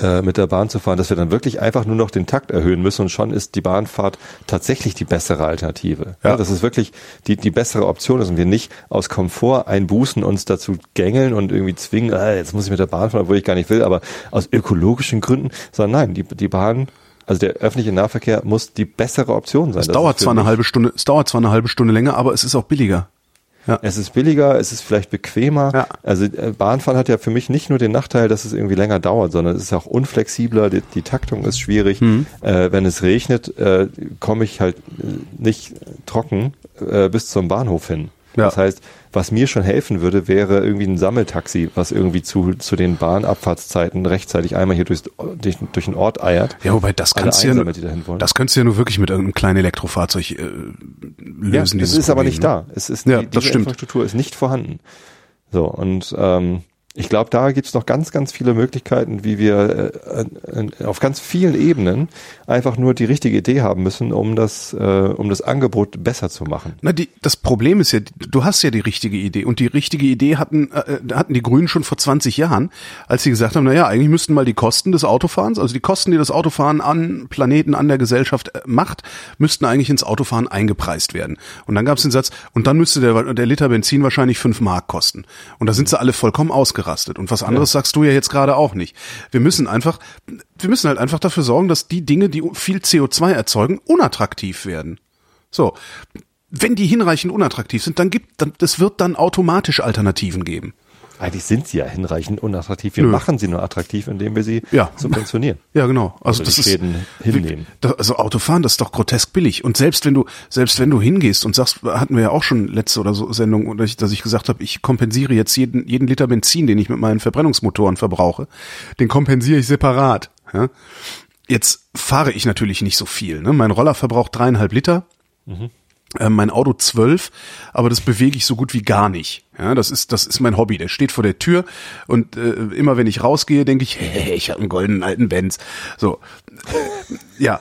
äh, mit der Bahn zu fahren, dass wir dann wirklich einfach nur noch den Takt erhöhen müssen und schon ist die Bahnfahrt tatsächlich die bessere Alternative. Ja. Ja. das ist wirklich die, die bessere Option ist und wir nicht aus Komfort einbußen, uns dazu gängeln und irgendwie zwingen, äh, jetzt muss ich mit der Bahn fahren, obwohl ich gar nicht will, aber aus ökologischen Gründen, sondern nein, die, die Bahn, also der öffentliche Nahverkehr muss die bessere Option sein. Es dauert zwar eine halbe Stunde, es dauert zwar eine halbe Stunde länger, aber es ist auch billiger. Es ist billiger, es ist vielleicht bequemer. Ja. Also äh, Bahnfahren hat ja für mich nicht nur den Nachteil, dass es irgendwie länger dauert, sondern es ist auch unflexibler, die, die Taktung ist schwierig. Mhm. Äh, wenn es regnet, äh, komme ich halt äh, nicht trocken äh, bis zum Bahnhof hin. Ja. Das heißt, was mir schon helfen würde, wäre irgendwie ein Sammeltaxi, was irgendwie zu, zu den Bahnabfahrtszeiten rechtzeitig einmal hier durchs, durch, durch den Ort eiert. Ja, wobei das kannst du ja, das könntest du ja nur wirklich mit irgendeinem kleinen Elektrofahrzeug äh, lösen. Ja, es ist aber Problem, nicht ne? da. Es ist Ja, die, das diese stimmt. Infrastruktur ist nicht vorhanden. So und ähm, ich glaube, da gibt's noch ganz, ganz viele Möglichkeiten, wie wir äh, auf ganz vielen Ebenen einfach nur die richtige Idee haben müssen, um das, äh, um das Angebot besser zu machen. Na, die, das Problem ist ja, du hast ja die richtige Idee und die richtige Idee hatten äh, hatten die Grünen schon vor 20 Jahren, als sie gesagt haben, na ja, eigentlich müssten mal die Kosten des Autofahrens, also die Kosten, die das Autofahren an Planeten, an der Gesellschaft äh, macht, müssten eigentlich ins Autofahren eingepreist werden. Und dann gab es den Satz, und dann müsste der, der Liter Benzin wahrscheinlich fünf Mark kosten. Und da sind sie alle vollkommen ausgerastet. Und was anderes sagst du ja jetzt gerade auch nicht. Wir müssen einfach, wir müssen halt einfach dafür sorgen, dass die Dinge, die viel CO2 erzeugen, unattraktiv werden. So. Wenn die hinreichend unattraktiv sind, dann gibt, dann, das wird dann automatisch Alternativen geben. Eigentlich sind sie ja hinreichend unattraktiv. Wir Nö. machen sie nur attraktiv, indem wir sie Ja. subventionieren. Ja, genau. Also Oder das ist hinnehmen. Also Autofahren, das ist doch grotesk billig. Und selbst wenn du, selbst wenn du hingehst und sagst, hatten wir ja auch schon letzte oder so Sendung, oder ich, dass ich gesagt habe, ich kompensiere jetzt jeden, jeden Liter Benzin, den ich mit meinen Verbrennungsmotoren verbrauche, den kompensiere ich separat. Ja? Jetzt fahre ich natürlich nicht so viel. Ne? Mein Roller verbraucht dreieinhalb Liter. Äh, mein Auto zwölf, aber das bewege ich so gut wie gar nicht. Ja, das ist das ist mein Hobby. Der steht vor der Tür und äh, immer wenn ich rausgehe, denke ich, hey, ich habe einen goldenen alten Benz. So, äh, ja.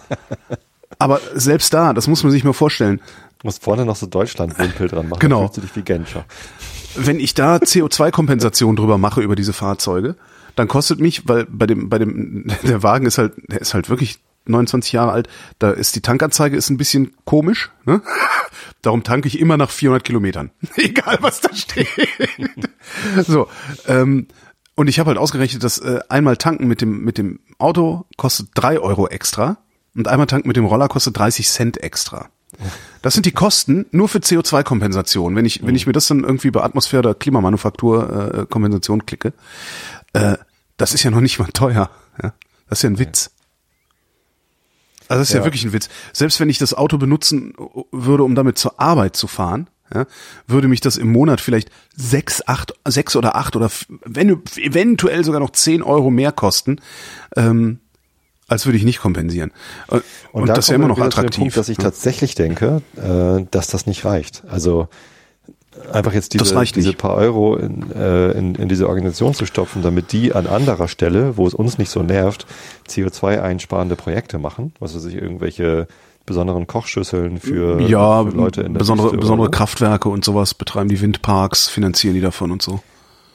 Aber selbst da, das muss man sich mal vorstellen. Du musst vorne noch so Deutschland-Wimpel dran machen. Genau. Fühlst du dich wie Genscher. Wenn ich da CO2-Kompensation drüber mache über diese Fahrzeuge, dann kostet mich, weil bei dem bei dem der Wagen ist halt der ist halt wirklich 29 Jahre alt, da ist die Tankanzeige ist ein bisschen komisch, ne? Darum tanke ich immer nach 400 Kilometern, egal was da steht. so, ähm, und ich habe halt ausgerechnet, dass äh, einmal tanken mit dem mit dem Auto kostet drei Euro extra und einmal tanken mit dem Roller kostet 30 Cent extra. Das sind die Kosten nur für CO2-Kompensation. Wenn ich, wenn ich mir das dann irgendwie bei Atmosphäre oder Klimamanufaktur äh, Kompensation klicke, äh, das ist ja noch nicht mal teuer. Ja? Das ist ja ein Witz. Also das ist ja. Ja. wirklich ein Witz. Selbst wenn ich das Auto benutzen würde, um damit zur Arbeit zu fahren, ja, würde mich das im Monat vielleicht sechs, acht, sechs oder acht oder wenn, eventuell sogar noch zehn Euro mehr kosten, ähm, als würde ich nicht kompensieren. Und, Und, da das ist ja immer noch attraktiv. Punkt, dass ich tatsächlich denke, äh, dass das nicht reicht. Also einfach jetzt diese, diese paar Euro in, äh, in, in diese Organisation zu stopfen, damit die an anderer Stelle, wo es uns nicht so nervt, CO2-einsparende Projekte machen, was weiß ich, irgendwelche besonderen Kochschüsseln für, ja, für Leute in der besondere, besondere Kraftwerke und sowas betreiben die Windparks, finanzieren die davon und so.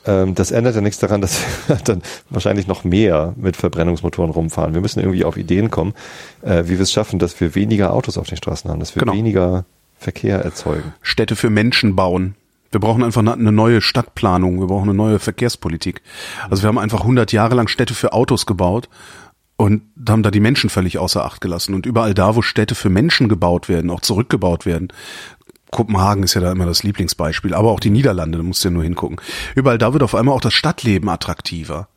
Ähm, das ändert ja nichts daran, dass wir dann wahrscheinlich noch mehr mit Verbrennungsmotoren rumfahren. Wir müssen irgendwie auf Ideen kommen, äh, wie wir es schaffen, dass wir weniger Autos auf den Straßen haben, dass wir genau. weniger Verkehr erzeugen. Städte für Menschen bauen. Wir brauchen einfach eine neue Stadtplanung, wir brauchen eine neue Verkehrspolitik. Also wir haben einfach 100 Jahre lang Städte für Autos gebaut und haben da die Menschen völlig außer Acht gelassen. Und überall da, wo Städte für Menschen gebaut werden, auch zurückgebaut werden, Kopenhagen ist ja da immer das Lieblingsbeispiel, aber auch die Niederlande, da musst du ja nur hingucken. Überall da wird auf einmal auch das Stadtleben attraktiver.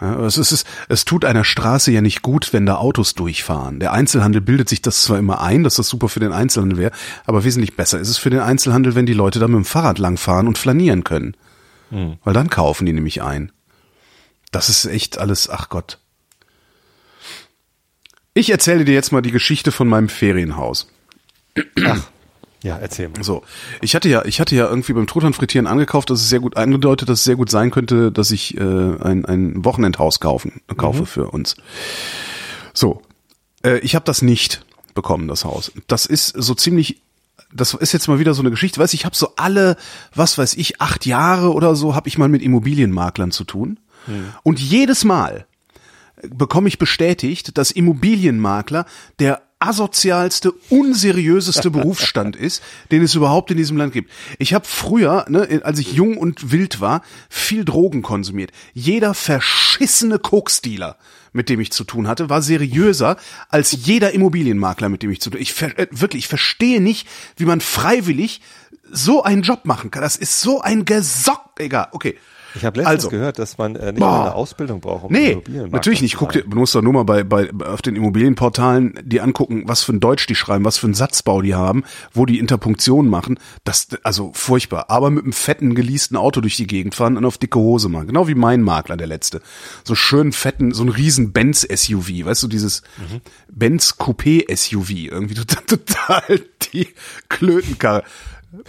Ja, es, ist, es tut einer Straße ja nicht gut, wenn da Autos durchfahren. Der Einzelhandel bildet sich das zwar immer ein, dass das super für den Einzelhandel wäre, aber wesentlich besser ist es für den Einzelhandel, wenn die Leute da mit dem Fahrrad langfahren und flanieren können. Hm. Weil dann kaufen die nämlich ein. Das ist echt alles, ach Gott. Ich erzähle dir jetzt mal die Geschichte von meinem Ferienhaus. Ach. Ja, erzähl mal. So, ich hatte ja, ich hatte ja irgendwie beim Truthahn frittieren angekauft, dass es sehr gut angedeutet, dass es sehr gut sein könnte, dass ich äh, ein, ein Wochenendhaus kaufen, kaufe mhm. für uns. So, äh, ich habe das nicht bekommen, das Haus. Das ist so ziemlich das ist jetzt mal wieder so eine Geschichte, weiß ich, habe so alle, was weiß ich, acht Jahre oder so, habe ich mal mit Immobilienmaklern zu tun. Mhm. Und jedes Mal bekomme ich bestätigt, dass Immobilienmakler der asozialste, unseriöseste Berufsstand ist, den es überhaupt in diesem Land gibt. Ich habe früher, ne, als ich jung und wild war, viel Drogen konsumiert. Jeder verschissene Koksdealer, mit dem ich zu tun hatte, war seriöser als jeder Immobilienmakler, mit dem ich zu tun. Ich äh, wirklich, ich verstehe nicht, wie man freiwillig so einen Job machen kann. Das ist so ein Gesock. Egal, okay. Ich habe letztens also, gehört, dass man äh, nicht boah, eine Ausbildung braucht. Um nee, natürlich nicht. Guck dir, du musst doch nur mal bei, bei auf den Immobilienportalen die angucken, was für ein Deutsch die schreiben, was für ein Satzbau die haben, wo die Interpunktionen machen. Das also furchtbar. Aber mit einem fetten geleasten Auto durch die Gegend fahren und auf dicke Hose machen. Genau wie mein Makler, der letzte. So schön fetten, so ein riesen Benz SUV, weißt du, dieses mhm. Benz Coupé SUV, irgendwie total, total die Klötenkarre.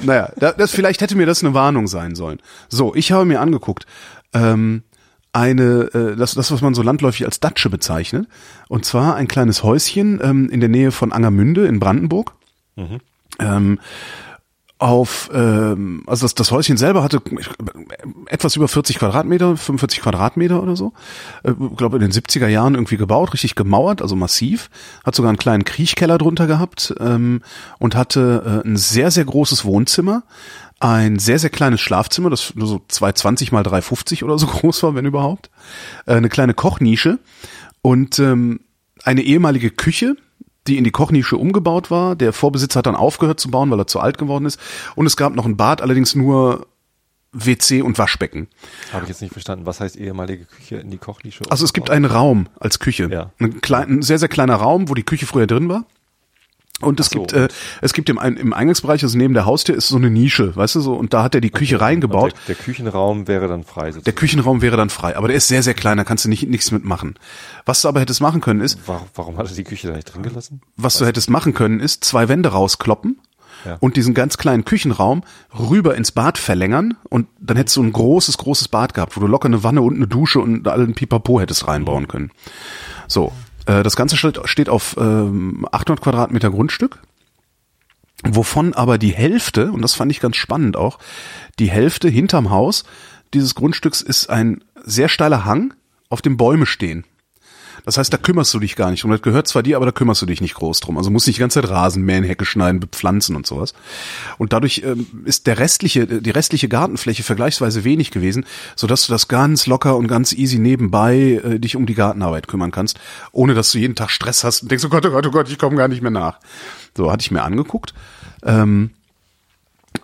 Naja, das, vielleicht hätte mir das eine Warnung sein sollen. So, ich habe mir angeguckt, ähm, eine, äh, das, das, was man so landläufig als Datsche bezeichnet. Und zwar ein kleines Häuschen ähm, in der Nähe von Angermünde in Brandenburg. Mhm. Ähm, auf, ähm, also das, das Häuschen selber hatte etwas über 40 Quadratmeter, 45 Quadratmeter oder so. Ich äh, glaube in den 70er Jahren irgendwie gebaut, richtig gemauert, also massiv. Hat sogar einen kleinen Kriechkeller drunter gehabt ähm, und hatte äh, ein sehr, sehr großes Wohnzimmer, ein sehr, sehr kleines Schlafzimmer, das nur so 220 mal 350 oder so groß war, wenn überhaupt. Äh, eine kleine Kochnische und ähm, eine ehemalige Küche, die in die Kochnische umgebaut war. Der Vorbesitzer hat dann aufgehört zu bauen, weil er zu alt geworden ist. Und es gab noch ein Bad, allerdings nur WC und Waschbecken. Habe ich jetzt nicht verstanden. Was heißt ehemalige Küche in die Kochnische? Also es gibt einen Raum als Küche. Ja. Ein, klein, ein sehr, sehr kleiner Raum, wo die Küche früher drin war. Und es so, gibt, äh, es gibt im, im Eingangsbereich, also neben der Haustür ist so eine Nische, weißt du so, und da hat er die Küche okay. reingebaut. Der, der, Küchenraum wäre dann frei. Sozusagen. Der Küchenraum wäre dann frei, aber der ist sehr, sehr klein, da kannst du nicht nichts mitmachen. Was du aber hättest machen können ist. Warum, warum hat er die Küche da nicht drin gelassen? Was du hättest machen können ist, zwei Wände rauskloppen ja. und diesen ganz kleinen Küchenraum rüber ins Bad verlängern und dann hättest du ein großes, großes Bad gehabt, wo du locker eine Wanne und eine Dusche und allen Pipapo hättest reinbauen können. So. Äh, das Ganze steht auf ähm, 800 Quadratmeter Grundstück wovon aber die Hälfte, und das fand ich ganz spannend auch, die Hälfte hinterm Haus dieses Grundstücks ist ein sehr steiler Hang, auf dem Bäume stehen. Das heißt, da kümmerst du dich gar nicht drum. Das gehört zwar dir, aber da kümmerst du dich nicht groß drum. Also musst nicht die ganze Zeit Rasen mähen, Hecke schneiden, bepflanzen und sowas. Und dadurch ähm, ist der restliche, die restliche Gartenfläche vergleichsweise wenig gewesen, sodass du das ganz locker und ganz easy nebenbei äh, dich um die Gartenarbeit kümmern kannst, ohne dass du jeden Tag Stress hast und denkst, oh Gott, oh Gott, oh Gott, ich komme gar nicht mehr nach. So, hatte ich mir angeguckt. Ähm,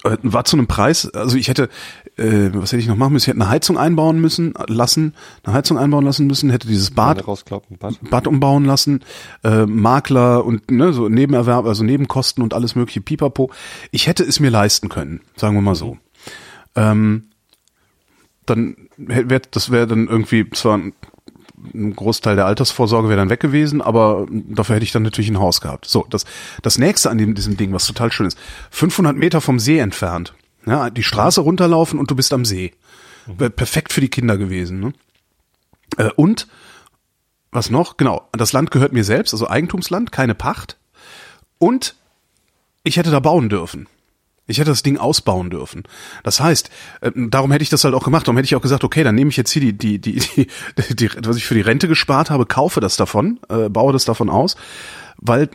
äh, war zu einem Preis, also ich hätte, äh, was hätte ich noch machen müssen? Ich hätte eine Heizung einbauen müssen, lassen, eine Heizung einbauen lassen müssen, hätte dieses Bad, Bad. Bad umbauen lassen, äh, Makler und ne, so Nebenerwerb, also Nebenkosten und alles mögliche Pipapo. Ich hätte es mir leisten können, sagen wir mal so. Ähm, dann wäre das wäre dann irgendwie zwar ein Großteil der Altersvorsorge wäre dann weg gewesen, aber dafür hätte ich dann natürlich ein Haus gehabt. So, das, das nächste an dem, diesem Ding, was total schön ist, 500 Meter vom See entfernt. Ja, die Straße runterlaufen und du bist am See. Wäre perfekt für die Kinder gewesen. Ne? Äh, und was noch? Genau, das Land gehört mir selbst, also Eigentumsland, keine Pacht. Und ich hätte da bauen dürfen. Ich hätte das Ding ausbauen dürfen. Das heißt, äh, darum hätte ich das halt auch gemacht. Darum hätte ich auch gesagt, okay, dann nehme ich jetzt hier die, die, die, die, die, was ich für die Rente gespart habe, kaufe das davon, äh, baue das davon aus, weil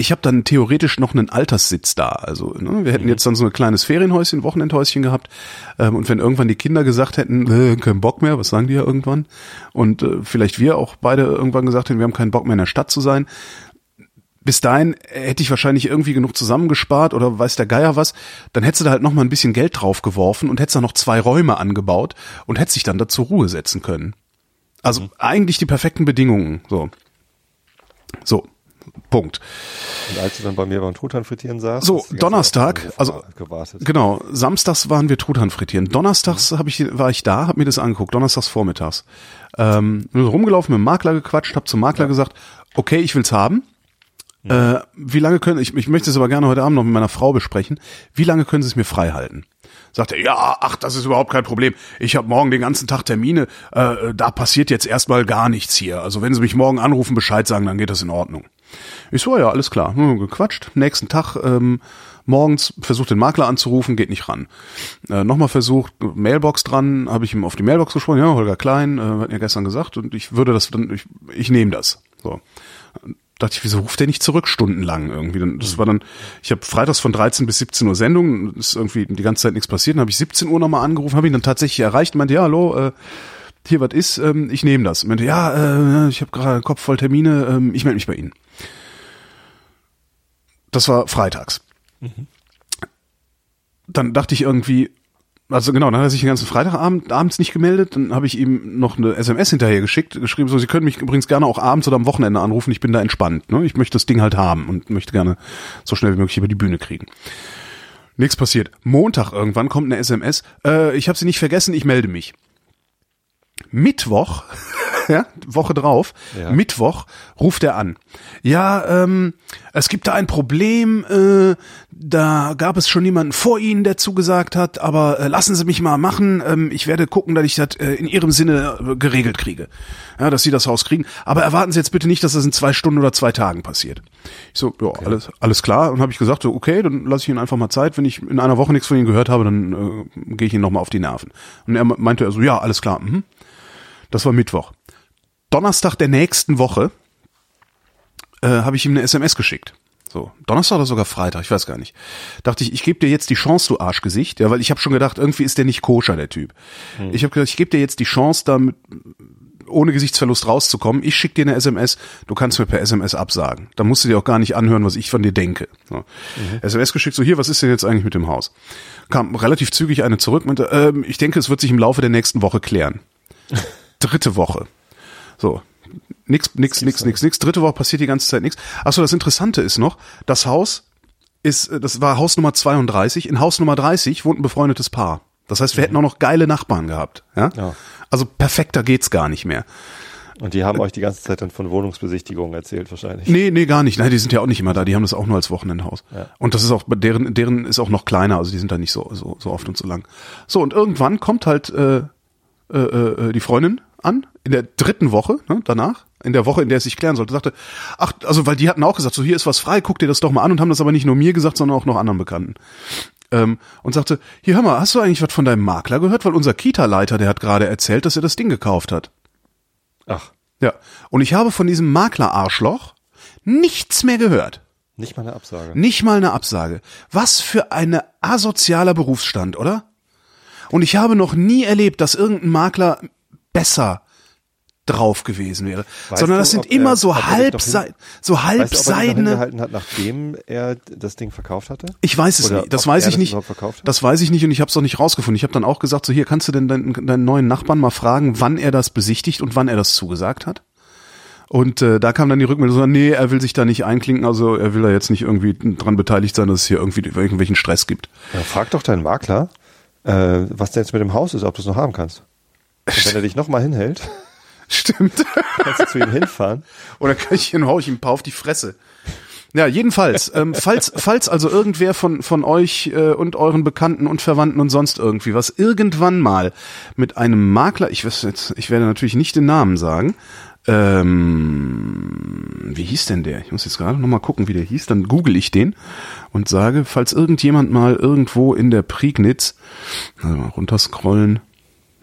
ich habe dann theoretisch noch einen Alterssitz da. Also ne, wir hätten jetzt dann so ein kleines Ferienhäuschen, Wochenendhäuschen gehabt. Ähm, und wenn irgendwann die Kinder gesagt hätten, äh, keinen Bock mehr, was sagen die ja irgendwann? Und äh, vielleicht wir auch beide irgendwann gesagt hätten, wir haben keinen Bock mehr in der Stadt zu sein. Bis dahin hätte ich wahrscheinlich irgendwie genug zusammengespart oder weiß der Geier was, dann hättest du da halt noch mal ein bisschen Geld drauf geworfen und hättest da noch zwei Räume angebaut und hättest dich dann da zur Ruhe setzen können. Also mhm. eigentlich die perfekten Bedingungen. So. So, Punkt. Und als du dann bei mir beim Truthahn frittieren saß? So, Donnerstag, also gewartet. genau, samstags waren wir Truthahn frittieren. Donnerstags mhm. hab ich, war ich da, hab mir das angeguckt, donnerstags vormittags. Ähm, rumgelaufen, mit dem Makler gequatscht, hab zum Makler ja. gesagt, okay, ich will's haben. Mhm. Äh, wie lange können, ich, ich möchte es aber gerne heute Abend noch mit meiner Frau besprechen, wie lange können Sie es mir frei halten? Sagt er, ja, ach, das ist überhaupt kein Problem. Ich habe morgen den ganzen Tag Termine, äh, da passiert jetzt erstmal gar nichts hier. Also wenn Sie mich morgen anrufen, Bescheid sagen, dann geht das in Ordnung. Ich so, ja, alles klar. Hm, gequatscht. Nächsten Tag ähm, morgens versucht den Makler anzurufen, geht nicht ran. Äh, Nochmal versucht, Mailbox dran, habe ich ihm auf die Mailbox gesprochen, ja, Holger Klein, äh, hat ja gestern gesagt und ich würde das dann, ich, ich nehme das. So. Dachte ich, wieso ruft der nicht zurück stundenlang irgendwie? Das war dann, ich habe freitags von 13 bis 17 Uhr Sendung, ist irgendwie die ganze Zeit nichts passiert. Dann habe ich 17 Uhr nochmal angerufen, habe ihn dann tatsächlich erreicht und meinte, ja, hallo, äh, hier was ist, ähm, ich nehme das. Und meinte, ja, äh, ich habe gerade Kopf voll Termine, ähm, ich melde mich bei Ihnen. Das war freitags. Mhm. Dann dachte ich irgendwie, also genau, dann hat er sich den ganzen Freitagabend abends nicht gemeldet, dann habe ich ihm noch eine SMS hinterher geschickt, geschrieben, so, Sie können mich übrigens gerne auch abends oder am Wochenende anrufen, ich bin da entspannt. Ne? Ich möchte das Ding halt haben und möchte gerne so schnell wie möglich über die Bühne kriegen. Nichts passiert. Montag irgendwann kommt eine SMS, äh, ich habe sie nicht vergessen, ich melde mich. Mittwoch, ja, Woche drauf, ja. Mittwoch ruft er an. Ja, ähm, es gibt da ein Problem, äh, da gab es schon jemanden vor Ihnen, der zugesagt hat, aber äh, lassen Sie mich mal machen, ähm, ich werde gucken, dass ich das äh, in Ihrem Sinne äh, geregelt kriege. Ja, dass Sie das Haus kriegen. Aber erwarten Sie jetzt bitte nicht, dass das in zwei Stunden oder zwei Tagen passiert. Ich so, ja, okay. alles, alles klar. Und habe ich gesagt, so, okay, dann lasse ich Ihnen einfach mal Zeit. Wenn ich in einer Woche nichts von Ihnen gehört habe, dann äh, gehe ich Ihnen nochmal auf die Nerven. Und er meinte er so, ja, alles klar. Mhm. Das war Mittwoch. Donnerstag der nächsten Woche äh, habe ich ihm eine SMS geschickt. So, Donnerstag oder sogar Freitag, ich weiß gar nicht. Dachte ich, ich gebe dir jetzt die Chance, du Arschgesicht, ja, weil ich habe schon gedacht, irgendwie ist der nicht koscher, der Typ. Hm. Ich habe gedacht, ich gebe dir jetzt die Chance, damit ohne Gesichtsverlust rauszukommen. Ich schicke dir eine SMS, du kannst mir per SMS absagen. Da musst du dir auch gar nicht anhören, was ich von dir denke. So. Mhm. SMS geschickt, so hier, was ist denn jetzt eigentlich mit dem Haus? Kam relativ zügig eine zurück, meinte, äh, ich denke, es wird sich im Laufe der nächsten Woche klären. dritte Woche. So. Nix, nix, nix, nix, nix. Dritte Woche passiert die ganze Zeit nichts. Achso, das Interessante ist noch, das Haus ist, äh, das war Haus Nummer 32. In Haus Nummer 30 wohnt ein befreundetes Paar. Das heißt, wir mhm. hätten auch noch geile Nachbarn gehabt. Ja? ja. Also perfekter geht's gar nicht mehr. Und die haben euch die ganze Zeit dann von Wohnungsbesichtigungen erzählt wahrscheinlich. Nee, nee, gar nicht. Nein, die sind ja auch nicht immer da. Die haben das auch nur als Wochenendhaus. Ja. Und das ist auch, deren, deren ist auch noch kleiner. Also die sind da nicht so, so, so oft und so lang. So, und irgendwann kommt halt äh, äh, äh, die Freundin an, in der dritten Woche, ne, danach, in der Woche, in der es sich klären sollte, sagte, ach, also weil die hatten auch gesagt, so hier ist was frei, guck dir das doch mal an und haben das aber nicht nur mir gesagt, sondern auch noch anderen Bekannten. Ähm, und sagte, hier hör mal, hast du eigentlich was von deinem Makler gehört? Weil unser Kita-Leiter, der hat gerade erzählt, dass er das Ding gekauft hat. Ach. Ja. Und ich habe von diesem Makler-Arschloch nichts mehr gehört. Nicht mal eine Absage. Nicht mal eine Absage. Was für eine asozialer Berufsstand, oder? Und ich habe noch nie erlebt, dass irgendein Makler besser drauf gewesen wäre, weißt sondern das sind immer er, so halb so halbseidene gehalten hat, nachdem er das Ding verkauft hatte? Ich weiß es Oder nicht, das weiß ich nicht. Das weiß ich nicht und ich habe es auch nicht rausgefunden. Ich habe dann auch gesagt, so hier kannst du denn deinen, deinen neuen Nachbarn mal fragen, wann er das besichtigt und wann er das zugesagt hat? Und äh, da kam dann die Rückmeldung, so, nee, er will sich da nicht einklinken, also er will da jetzt nicht irgendwie dran beteiligt sein, dass es hier irgendwie irgendwelchen Stress gibt. Ja, frag doch deinen Makler, äh, was denn jetzt mit dem Haus ist, ob du es noch haben kannst. Und wenn er dich nochmal hinhält. Stimmt. Kannst du zu ihm hinfahren? Oder kann ich ihn hau ich ihm ein paar auf die Fresse. Ja, jedenfalls, ähm, falls, falls also irgendwer von, von euch äh, und euren Bekannten und Verwandten und sonst irgendwie was irgendwann mal mit einem Makler, ich weiß jetzt, ich werde natürlich nicht den Namen sagen, ähm, wie hieß denn der? Ich muss jetzt gerade nochmal gucken, wie der hieß, dann google ich den und sage, falls irgendjemand mal irgendwo in der Prignitz, also mal runterscrollen,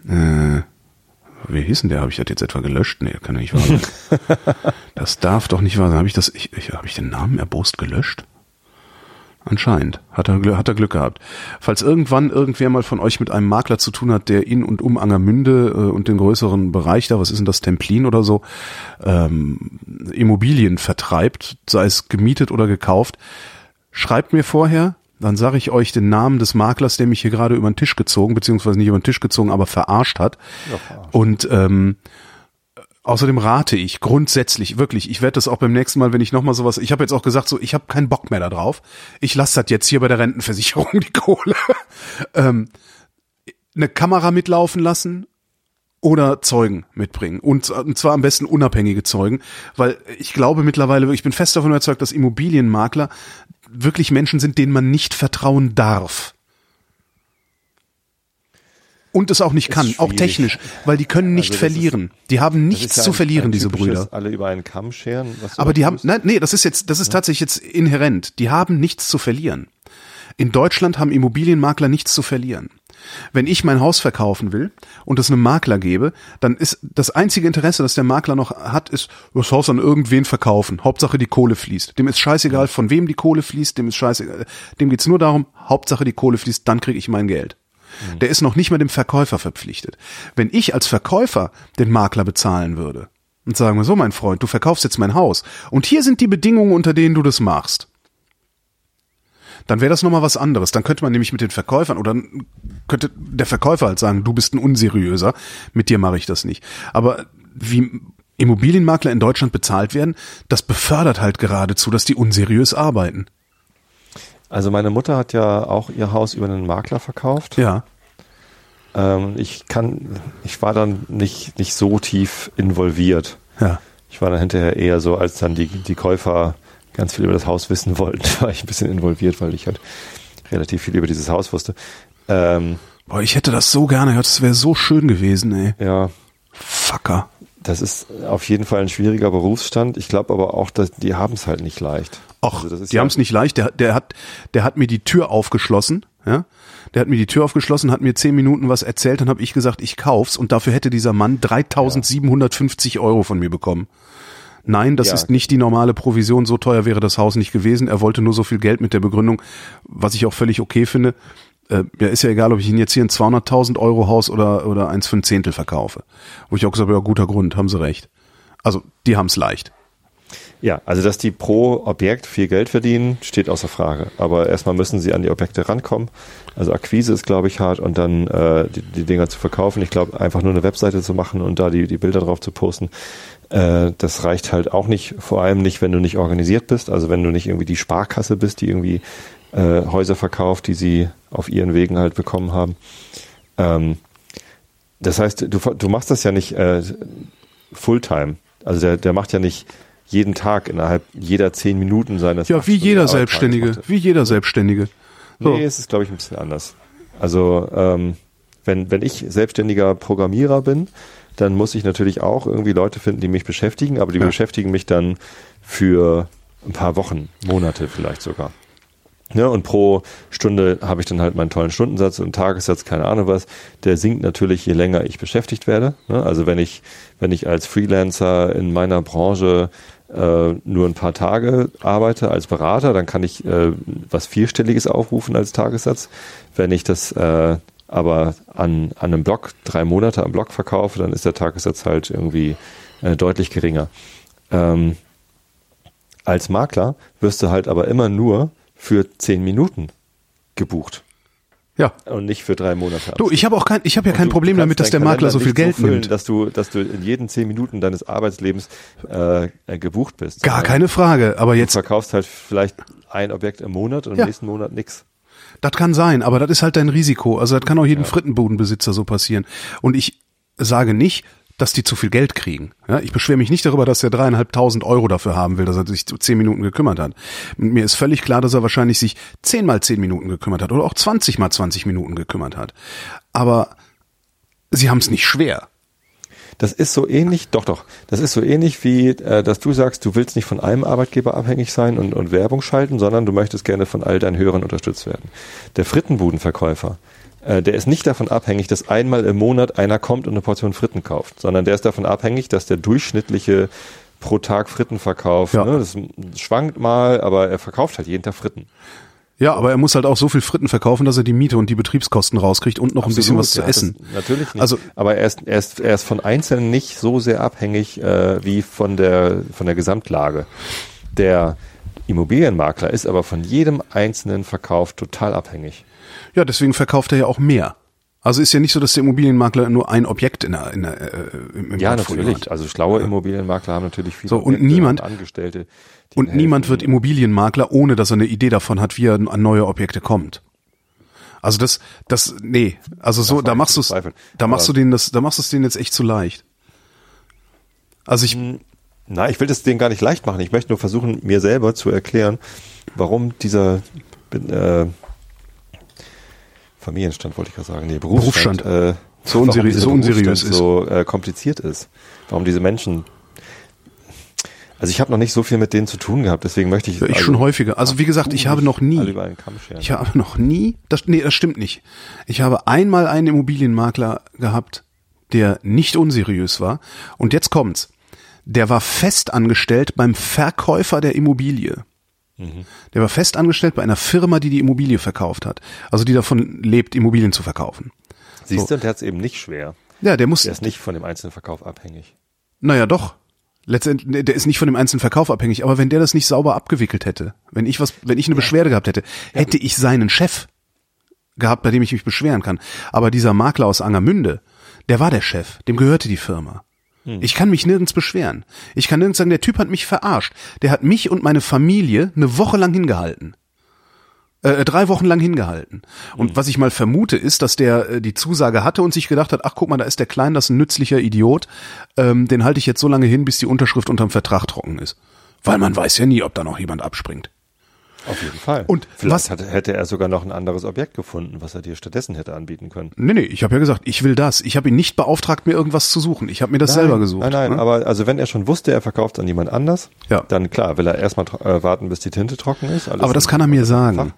äh, wie hieß denn der? Habe ich das jetzt etwa gelöscht? Nee, kann ja nicht wahr sein. das darf doch nicht wahr sein. Habe ich das, ich, ich, habe ich den Namen erbost gelöscht? Anscheinend. Hat er, hat er Glück gehabt. Falls irgendwann irgendwer mal von euch mit einem Makler zu tun hat, der in und um Angermünde äh, und den größeren Bereich da, was ist denn das, Templin oder so, ähm, Immobilien vertreibt, sei es gemietet oder gekauft, schreibt mir vorher, dann sage ich euch den Namen des Maklers, der mich hier gerade über den Tisch gezogen, beziehungsweise nicht über den Tisch gezogen, aber verarscht hat. Ja, verarscht. Und ähm, außerdem rate ich grundsätzlich, wirklich, ich werde das auch beim nächsten Mal, wenn ich nochmal sowas, ich habe jetzt auch gesagt, so, ich habe keinen Bock mehr da drauf. Ich lasse das jetzt hier bei der Rentenversicherung, die Kohle. ähm, eine Kamera mitlaufen lassen oder Zeugen mitbringen. Und, und zwar am besten unabhängige Zeugen, weil ich glaube mittlerweile, ich bin fest davon überzeugt, dass Immobilienmakler wirklich Menschen sind, denen man nicht vertrauen darf. Und es auch nicht kann, auch technisch, weil die können nicht Also das ist- verlieren. Die haben nichts ja zu ein- verlieren, ein diese Brüder. Alle über einen Kamm scheren. Aber die haben, nein, nee, das ist jetzt, das ist tatsächlich jetzt inhärent. Die haben nichts zu verlieren. In Deutschland haben Immobilienmakler nichts zu verlieren. Wenn ich mein Haus verkaufen will und es einem Makler gebe, dann ist das einzige Interesse, das der Makler noch hat, ist, das Haus an irgendwen verkaufen. Hauptsache die Kohle fließt. Dem ist scheißegal, von wem die Kohle fließt, dem ist scheißegal. Dem geht's nur darum, Hauptsache die Kohle fließt, dann kriege ich mein Geld. Der ist noch nicht mal dem Verkäufer verpflichtet. Wenn ich als Verkäufer den Makler bezahlen würde und sagen wir so, mein Freund, du verkaufst jetzt mein Haus und hier sind die Bedingungen, unter denen du das machst, dann wäre das nochmal was anderes. Dann könnte man nämlich mit den Verkäufern oder könnte der Verkäufer halt sagen, du bist ein unseriöser, mit dir mache ich das nicht. Aber wie Immobilienmakler in Deutschland bezahlt werden, das befördert halt geradezu, dass die unseriös arbeiten. Also meine Mutter hat ja auch ihr Haus über einen Makler verkauft. Ja. Ähm, ich kann, ich war dann nicht, nicht so tief involviert. Ja. Ich war dann hinterher eher so, als dann die, die Käufer ganz viel über das Haus wissen wollten, war ich ein bisschen involviert, weil ich halt relativ viel über dieses Haus wusste. Ähm, Boah, ich hätte das so gerne gehört, das wäre so schön gewesen, ey. ja, Fucker. das ist auf jeden Fall ein schwieriger Berufsstand. Ich glaube aber auch, dass die haben es halt nicht leicht. Ach, Also die ja- haben es nicht leicht. Der, der hat, der hat mir die Tür aufgeschlossen. Ja, der hat mir die Tür aufgeschlossen, hat mir zehn Minuten was erzählt, dann habe ich gesagt, ich kauf's und dafür hätte dieser Mann 3.750 Euro von mir bekommen. Nein, das Ja. ist nicht die normale Provision. So teuer wäre das Haus nicht gewesen. Er wollte nur so viel Geld mit der Begründung, was ich auch völlig okay finde. Äh, ja, ist ja egal, ob ich ihn jetzt hier ein 200.000 Euro Haus oder, oder eins für ein Zehntel verkaufe. Wo ich auch gesagt habe, ja, guter Grund, haben sie recht. Also, die haben's leicht. Ja, also dass die pro Objekt viel Geld verdienen, steht außer Frage. Aber erstmal müssen sie an die Objekte rankommen. Also Akquise ist, glaube ich, hart und dann äh, die, die Dinger zu verkaufen. Ich glaube, einfach nur eine Webseite zu machen und da die, die Bilder drauf zu posten, äh, das reicht halt auch nicht, vor allem nicht, wenn du nicht organisiert bist. Also wenn du nicht irgendwie die Sparkasse bist, die irgendwie äh, Häuser verkauft, die sie auf ihren Wegen halt bekommen haben. Ähm, das heißt, du, du machst das ja nicht äh, Fulltime. Also der, der macht ja nicht jeden Tag innerhalb jeder zehn Minuten seines Ja, wie jeder Arbeitstages Selbstständige. macht. Wie jeder Selbstständige. So. Nee, es ist, glaube ich, ein bisschen anders. Also, ähm, wenn, wenn ich selbstständiger Programmierer bin, dann muss ich natürlich auch irgendwie Leute finden, die mich beschäftigen, aber die Ja. beschäftigen mich dann für ein paar Wochen, Monate vielleicht sogar. Ja, und pro Stunde habe ich dann halt meinen tollen Stundensatz und Tagessatz, keine Ahnung was. Der sinkt natürlich, je länger ich beschäftigt werde. Ne? Also wenn ich, wenn ich als Freelancer in meiner Branche äh, nur ein paar Tage arbeite als Berater, dann kann ich äh, was Vierstelliges aufrufen als Tagessatz. Wenn ich das äh, aber an, an einem Blog, drei Monate am Blog verkaufe, dann ist der Tagessatz halt irgendwie äh, deutlich geringer. Ähm, als Makler wirst du halt aber immer nur für zehn Minuten gebucht Ja. und nicht für drei Monate. Du, ich habe auch kein, ich habe ja kein du- Problem du damit, dass der Makler so viel Geld füllen, nimmt. Dass du, dass du in jeden zehn Minuten deines Arbeitslebens äh, äh, gebucht bist. Gar keine Frage. Aber Du jetzt, verkaufst halt vielleicht ein Objekt im Monat und Ja. im nächsten Monat nix. Das kann sein, aber das ist halt dein Risiko. Also das kann auch jedem Frittenbudenbesitzer so passieren. Und ich sage nicht, dass die zu viel Geld kriegen. Ja, ich beschwere mich nicht darüber, dass er dreieinhalbtausend Euro dafür haben will, dass er sich zehn Minuten gekümmert hat. Mir ist völlig klar, dass er wahrscheinlich sich zehn mal zehn Minuten gekümmert hat oder auch zwanzig mal zwanzig Minuten gekümmert hat. Aber sie haben es nicht schwer. Das ist so ähnlich, doch, doch, das ist so ähnlich wie, äh, dass du sagst, du willst nicht von einem Arbeitgeber abhängig sein und, und Werbung schalten, sondern du möchtest gerne von all deinen Hörern unterstützt werden. Der Frittenbudenverkäufer, äh, der ist nicht davon abhängig, dass einmal im Monat einer kommt und eine Portion Fritten kauft, sondern der ist davon abhängig, dass der durchschnittliche pro Tag Fritten verkauft. Ja. Ne? Das schwankt mal, aber er verkauft halt jeden Tag Fritten. Ja, aber er muss halt auch so viel Fritten verkaufen, dass er die Miete und die Betriebskosten rauskriegt und noch ein bisschen was zu ja, essen. Natürlich nicht. Also- aber er ist, er, ist, er ist von Einzelnen nicht so sehr abhängig äh, wie von der, von der Gesamtlage. Der Immobilienmakler ist aber von jedem einzelnen Verkauf total abhängig. Ja, deswegen verkauft er ja auch mehr. Also ist ja nicht so, dass der Immobilienmakler nur ein Objekt in der, in der, äh, im, Ja, Portfolio natürlich. hat. Also schlaue Immobilienmakler haben natürlich viele So, und Objekte niemand- Angestellte. die Und ihnen niemand helfen. wird Immobilienmakler, ohne dass er eine Idee davon hat, wie er an neue Objekte kommt. Also das, das, nee, also so, da machst du nicht bezweifeln. da machst du denen das, da machst du es denen jetzt echt zu leicht. Also ich, Na, ich will das denen gar nicht leicht machen. Ich möchte nur versuchen, mir selber zu erklären, warum dieser äh, Familienstand, wollte ich gerade sagen, nee, Berufsstand, Berufsstand. äh, So unseri- so unseriös ist. so äh, kompliziert ist. Warum diese Menschen also ich habe noch nicht so viel mit denen zu tun gehabt, deswegen möchte ich ich also, schon häufiger. Also wie gesagt, ich habe noch nie, ich habe noch nie, das, nee, das stimmt nicht. Ich habe einmal einen Immobilienmakler gehabt, der nicht unseriös war. Und jetzt kommt's. Der war fest angestellt beim Verkäufer der Immobilie. Der war fest angestellt bei einer Firma, die die Immobilie verkauft hat. Also die davon lebt, Immobilien zu verkaufen. Siehst du, der hat es eben nicht schwer. Ja, der muss, Der ist nicht von dem einzelnen Verkauf abhängig. naja doch. Letztendlich, der ist nicht von dem einzelnen Verkauf abhängig, aber wenn der das nicht sauber abgewickelt hätte, wenn ich was, wenn ich eine Beschwerde gehabt hätte, hätte ich seinen Chef gehabt, bei dem ich mich beschweren kann. Aber dieser Makler aus Angermünde, der war der Chef, dem gehörte die Firma. Ich kann mich nirgends beschweren. Ich kann nirgends sagen, der Typ hat mich verarscht. Der hat mich und meine Familie eine Woche lang hingehalten. Äh, drei Wochen lang hingehalten. Und was ich mal vermute, ist, dass der äh, die Zusage hatte und sich gedacht hat, ach guck mal, da ist der Klein, das ist ein nützlicher Idiot. Ähm, den halte ich jetzt so lange hin, bis die Unterschrift unterm Vertrag trocken ist. Weil man weiß ja nie, ob da noch jemand abspringt. Auf jeden Fall. Und Vielleicht was- hatte, hätte er sogar noch ein anderes Objekt gefunden, was er dir stattdessen hätte anbieten können. Nee, nee, ich habe ja gesagt, ich will das. Ich habe ihn nicht beauftragt, mir irgendwas zu suchen. Ich habe mir das selber gesucht. Nein, nein, ne? aber also wenn er schon wusste, er verkauft an jemand anders, Ja. dann klar, will er erstmal äh, warten, bis die Tinte trocken ist. aber das kann er mir Fach. sagen. Ein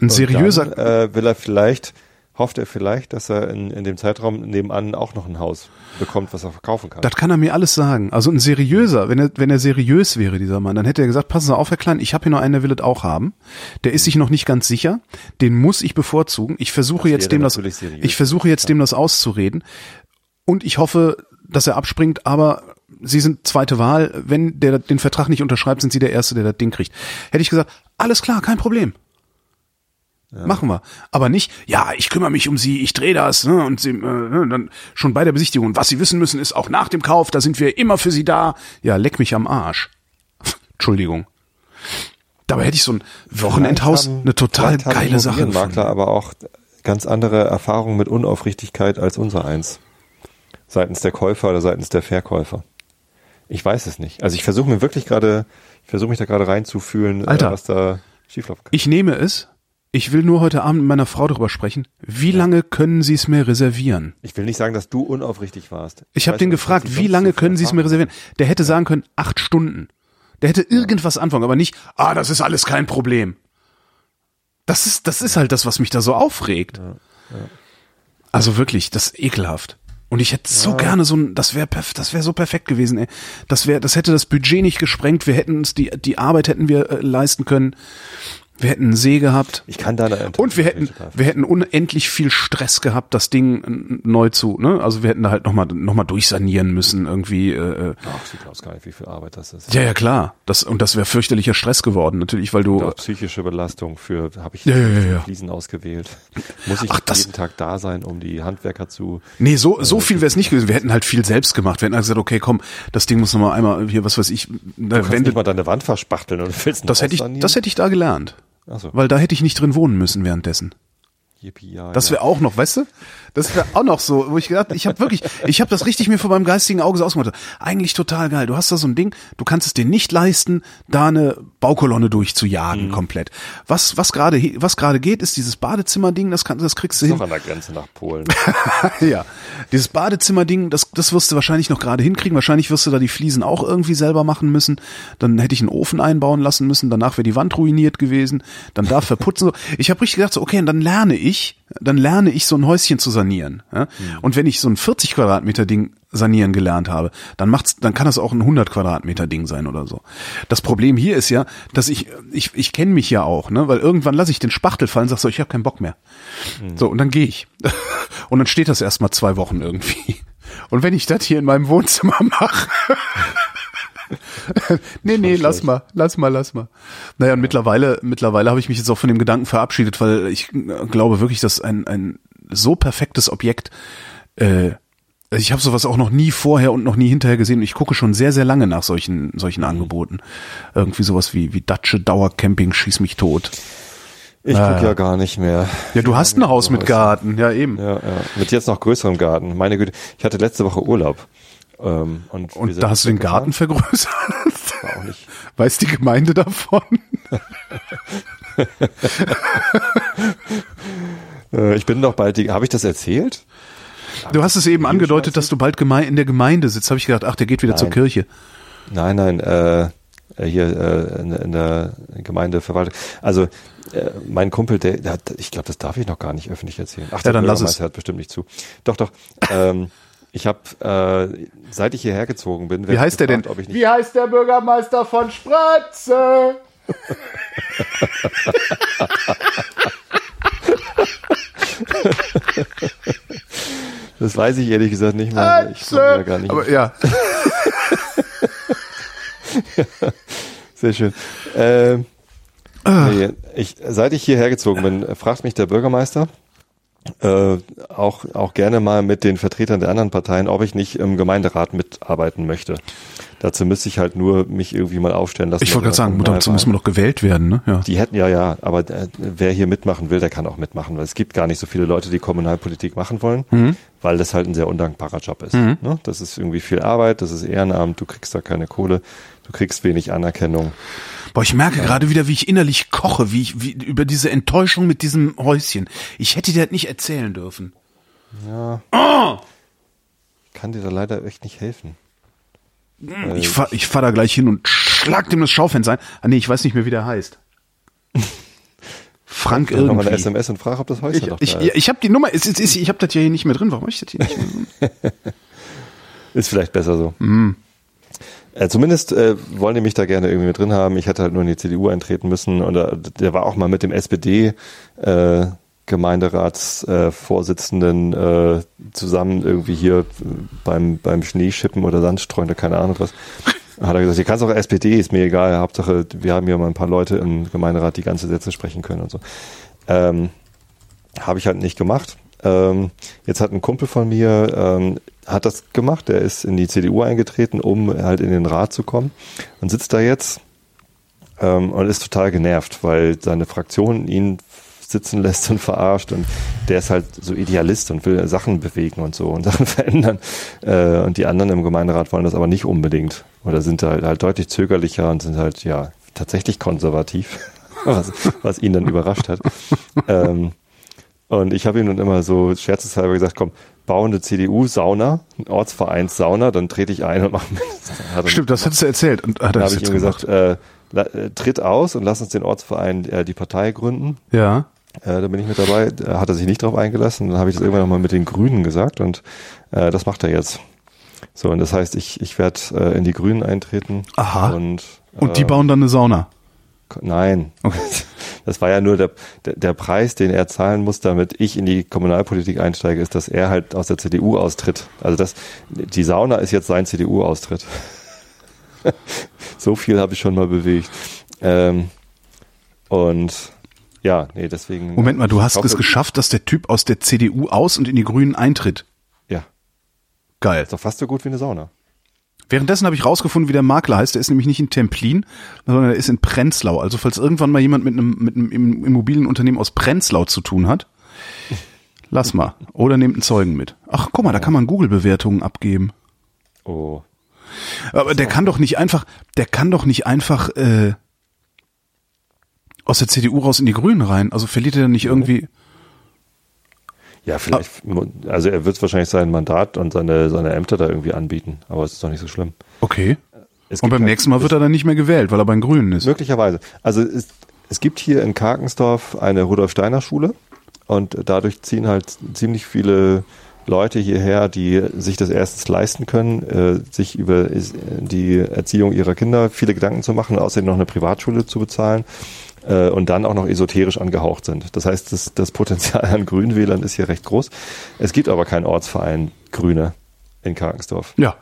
Und seriöser, Dann, äh, will er vielleicht, hofft er vielleicht, dass er in, in dem Zeitraum nebenan auch noch ein Haus bekommt, was er verkaufen kann. das kann er mir alles sagen. Also ein seriöser, wenn er, wenn er seriös wäre, dieser Mann, dann hätte er gesagt, passen Sie auf, Herr Klein, ich habe hier noch einen, der will es auch haben. Der ist sich noch nicht ganz sicher. Den muss ich bevorzugen. Ich versuche Das jetzt dem das, seriös. ich versuche jetzt dem das auszureden. Und ich hoffe, dass er abspringt, aber Sie sind zweite Wahl. Wenn der den Vertrag nicht unterschreibt, sind Sie der Erste, der das Ding kriegt. Hätte ich gesagt, alles klar, kein Problem. Machen wir. Aber nicht, ja, ich kümmere mich um Sie, ich drehe das, ne, und Sie, äh, ne, dann schon bei der Besichtigung. Was Sie wissen müssen, ist auch nach dem Kauf, da sind wir immer für Sie da. Ja, leck mich am Arsch. Entschuldigung. Dabei hätte ich so ein Wochenendhaus haben- eine total geile Sache. Gefunden. aber auch ganz andere Erfahrungen mit Unaufrichtigkeit als unser eins. Seitens der Käufer oder seitens der Verkäufer. Ich weiß es nicht. Also ich versuche mir wirklich gerade, ich versuche mich da gerade reinzufühlen, Alter. äh, was da schieflaufen kann. Ich nehme es. Ich will nur heute Abend mit meiner Frau darüber sprechen. Wie lange können Sie es mir reservieren? Ich will nicht sagen, dass du unaufrichtig warst. Ich habe weiß den gefragt, wie lange können Sie es mir reservieren? Der hätte sagen können, acht Stunden. Der hätte irgendwas anfangen, aber nicht, ah, das ist alles kein Problem. Das ist, das ist halt das, was mich da so aufregt. Also wirklich, das ist ekelhaft. Und ich hätte so gerne so ein, das wäre das wäre so perfekt gewesen, ey. Das wäre, das hätte das Budget nicht gesprengt. Wir hätten uns die, die Arbeit hätten wir äh, leisten können. Wir hätten einen See gehabt. Ich kann da eine Und wir hätten, wir hätten unendlich viel Stress gehabt, das Ding äh, neu zu, ne? Also wir hätten da halt nochmal noch mal durchsanieren müssen irgendwie. Äh, äh. Ach, du glaubst gar nicht, wie viel Arbeit das ist. ja, ja, klar. Das, und das wäre fürchterlicher Stress geworden, natürlich, weil du. Psychische Belastung für, habe ich Ja, ja, ja. Fliesen ausgewählt. Muss ich Ach, das- jeden Tag da sein, um die Handwerker zu, Nee, so, so viel wäre es nicht gewesen. Wir hätten halt viel selbst gemacht. Wir hätten halt gesagt, okay, komm, das Ding muss nochmal einmal hier, was weiß ich, du äh, kannst wenn nicht du, mal deine Wand verspachteln und willst das hätte ich, das hätte ich da gelernt. So. Weil da hätte ich nicht drin wohnen müssen währenddessen. Yippie, ja, Das ja. wäre auch noch, weißt du? Das wäre auch noch so, wo ich gedacht, ich habe wirklich, ich habe das richtig mir vor meinem geistigen Auge so ausgemacht. Eigentlich total geil. Du hast da so ein Ding, du kannst es dir nicht leisten, da eine Baukolonne durchzujagen Mhm. komplett. Was was gerade was gerade geht, ist dieses Badezimmer-Ding, das kann, das kriegst du hin. noch an der Grenze nach Polen. ja, dieses Badezimmer-Ding, das, das wirst du wahrscheinlich noch gerade hinkriegen. Wahrscheinlich wirst du da die Fliesen auch irgendwie selber machen müssen. Dann hätte ich einen Ofen einbauen lassen müssen. Danach wäre die Wand ruiniert gewesen. Dann darf verputzen. Ich habe richtig gedacht, so, okay, und dann lerne ich, dann lerne ich so ein Häuschen zu sanieren. Ja? Und wenn ich so ein 40 Quadratmeter Ding sanieren gelernt habe, dann macht's, dann kann das auch ein 100 Quadratmeter Ding sein oder so. Das Problem hier ist ja, dass ich, ich, ich kenne mich ja auch, ne, weil irgendwann lasse ich den Spachtel fallen, sag so, ich habe keinen Bock mehr. So und dann gehe ich und dann steht das erstmal zwei Wochen irgendwie. Und wenn ich das hier in meinem Wohnzimmer mache, nee, nee, lass schlecht. mal, lass mal, lass mal. Naja, und mittlerweile, mittlerweile habe ich mich jetzt auch von dem Gedanken verabschiedet, weil ich äh, glaube wirklich, dass ein, ein so perfektes Objekt, äh, ich habe sowas auch noch nie vorher und noch nie hinterher gesehen. Und ich gucke schon sehr, sehr lange nach solchen, solchen Angeboten. Irgendwie sowas wie, wie Datsche Dauercamping, schieß mich tot. Ich guck ja gar nicht mehr. Ja, du hast ein Haus mit Garten, ja eben. Ja, ja. Mit jetzt noch größerem Garten. Meine Güte, ich hatte letzte Woche Urlaub. Ähm, und Und da hast du den Garten vergrößert. War auch nicht. Weiß die Gemeinde davon? Äh, ich bin doch bald habe ich das erzählt? Du hast es eben angedeutet, dass du bald geme in der Gemeinde sitzt. Habe ich gedacht, ach, der geht wieder zur Nein. Kirche. Nein, nein, äh, äh, hier äh, in, in der Gemeindeverwaltung. Also äh, mein Kumpel, der, der hat, ich glaube, das darf ich noch gar nicht öffentlich erzählen. Ach, der dann lass es. Bürgermeister hört bestimmt nicht zu. Doch, doch. ähm, ich habe, äh, seit ich hierher gezogen bin, Wie heißt der denn? gefragt, Ob ich nicht, Wie heißt der Bürgermeister von Spratze? das weiß ich ehrlich gesagt nicht mehr. weil Ich komme ja gar nicht. Aber ja, Sehr schön. Ähm, nee, ich, seit ich hierher gezogen bin, fragt mich der Bürgermeister äh, auch, auch gerne mal mit den Vertretern der anderen Parteien, ob ich nicht im Gemeinderat mitarbeiten möchte. Dazu müsste ich halt nur mich irgendwie mal aufstellen lassen. ich wollte gerade sagen, dazu müssen wir noch gewählt werden, ne? Ja. Die hätten ja, ja, aber äh, wer hier mitmachen will, der kann auch mitmachen, weil es gibt gar nicht so viele Leute, die Kommunalpolitik machen wollen, Mhm. weil das halt ein sehr undankbarer Job ist. Ne? Das ist irgendwie viel Arbeit, das ist Ehrenamt, du kriegst da keine Kohle, du kriegst wenig Anerkennung. Boah, ich merke gerade wieder, wie ich innerlich koche, wie ich wie, über diese Enttäuschung mit diesem Häuschen. Ich hätte dir das nicht erzählen dürfen. Kann dir da leider echt nicht helfen. Ich fahr, ich fahr da gleich hin und schlag dem das Schaufenster ein. Ah nee, ich weiß nicht mehr, wie der heißt. Frank eine irgendwie. SMS und frag, ob das Häuschen Ich, noch ich, da ich, ist. habe die Nummer, es ist, ist, ich habe das ja hier nicht mehr drin. Warum hab ich das hier nicht mehr drin? Ist vielleicht besser so. Mhm. Äh, zumindest äh, wollen die mich da gerne irgendwie mit drin haben. Ich hätte halt nur in die CDU eintreten müssen. Und äh, der war auch mal mit dem SPD äh, äh, zusammen irgendwie hier beim, beim Schneeschippen oder Sandstreuen oder keine Ahnung was. Hat er gesagt, ihr kannst auch SPD, ist mir egal. Hauptsache, wir haben hier mal ein paar Leute im Gemeinderat, die ganze Sätze sprechen können und so. Ähm, habe ich halt nicht gemacht. Ähm, jetzt hat ein Kumpel von mir, ähm, hat das gemacht, der ist in die CDU eingetreten, um halt in den Rat zu kommen und sitzt da jetzt ähm, und ist total genervt, weil seine Fraktion ihn sitzen lässt und verarscht und der ist halt so Idealist und will Sachen bewegen und so und Sachen verändern äh, und die anderen im Gemeinderat wollen das aber nicht unbedingt oder sind halt, halt deutlich zögerlicher und sind halt ja tatsächlich konservativ, was, was ihn dann überrascht hat. Ähm, und ich habe ihm dann immer so scherzeshalber gesagt, komm, bau eine CDU-Sauna, ein Ortsvereins-Sauna, dann trete ich ein und mache mit. Stimmt, das hättest du erzählt. Und hat da das habe ich ihm gesagt, äh, äh, tritt aus und lass uns den Ortsverein äh, die Partei gründen. Ja. Äh, da bin ich mit dabei. Da hat er sich nicht drauf eingelassen. Dann habe ich das irgendwann nochmal mit den Grünen gesagt und äh, das macht er jetzt. So, und das heißt, ich, ich werde äh, in die Grünen eintreten. Aha. Und, Und die äh, bauen dann eine Sauna. Nein. Das war ja nur der, der, der Preis, den er zahlen muss, damit ich in die Kommunalpolitik einsteige, ist, dass er halt aus der CDU austritt. Also das, die Sauna ist jetzt sein CDU-Austritt. so viel habe ich schon mal bewegt. Ähm, und ja, nee, deswegen. Moment mal, du hast hoffe- es geschafft, dass der Typ aus der CDU aus und in die Grünen eintritt. Ja, Geil. ist doch fast so gut wie eine Sauna. Währenddessen habe ich rausgefunden, wie der Makler heißt. Der ist nämlich nicht in Templin, sondern er ist in Prenzlau. Also falls irgendwann mal jemand mit einem, mit einem Immobilienunternehmen aus Prenzlau zu tun hat, Lass mal. Oder nehmt einen Zeugen mit. Ach, guck mal, da kann man Google-Bewertungen abgeben. Oh. Aber der kann doch nicht einfach, der kann doch nicht einfach äh, aus der CDU raus in die Grünen rein. Also verliert er dann nicht irgendwie. Ja, vielleicht, also er wird wahrscheinlich sein Mandat und seine, seine Ämter da irgendwie anbieten, aber es ist doch nicht so schlimm. Okay. Es Und beim nächsten Mal wird er dann nicht mehr gewählt, weil er bei den Grünen ist. Möglicherweise. Also es, es gibt hier in Karkensdorf eine Rudolf Steiner Schule und dadurch ziehen halt ziemlich viele Leute hierher, die sich das erstens leisten können, äh, sich über die Erziehung ihrer Kinder viele Gedanken zu machen, außerdem noch eine Privatschule zu bezahlen äh, und dann auch noch esoterisch angehaucht sind. Das heißt, das, das Potenzial an Grünwählern ist hier recht groß. Es gibt aber keinen Ortsverein Grüne in Karkensdorf. Ja.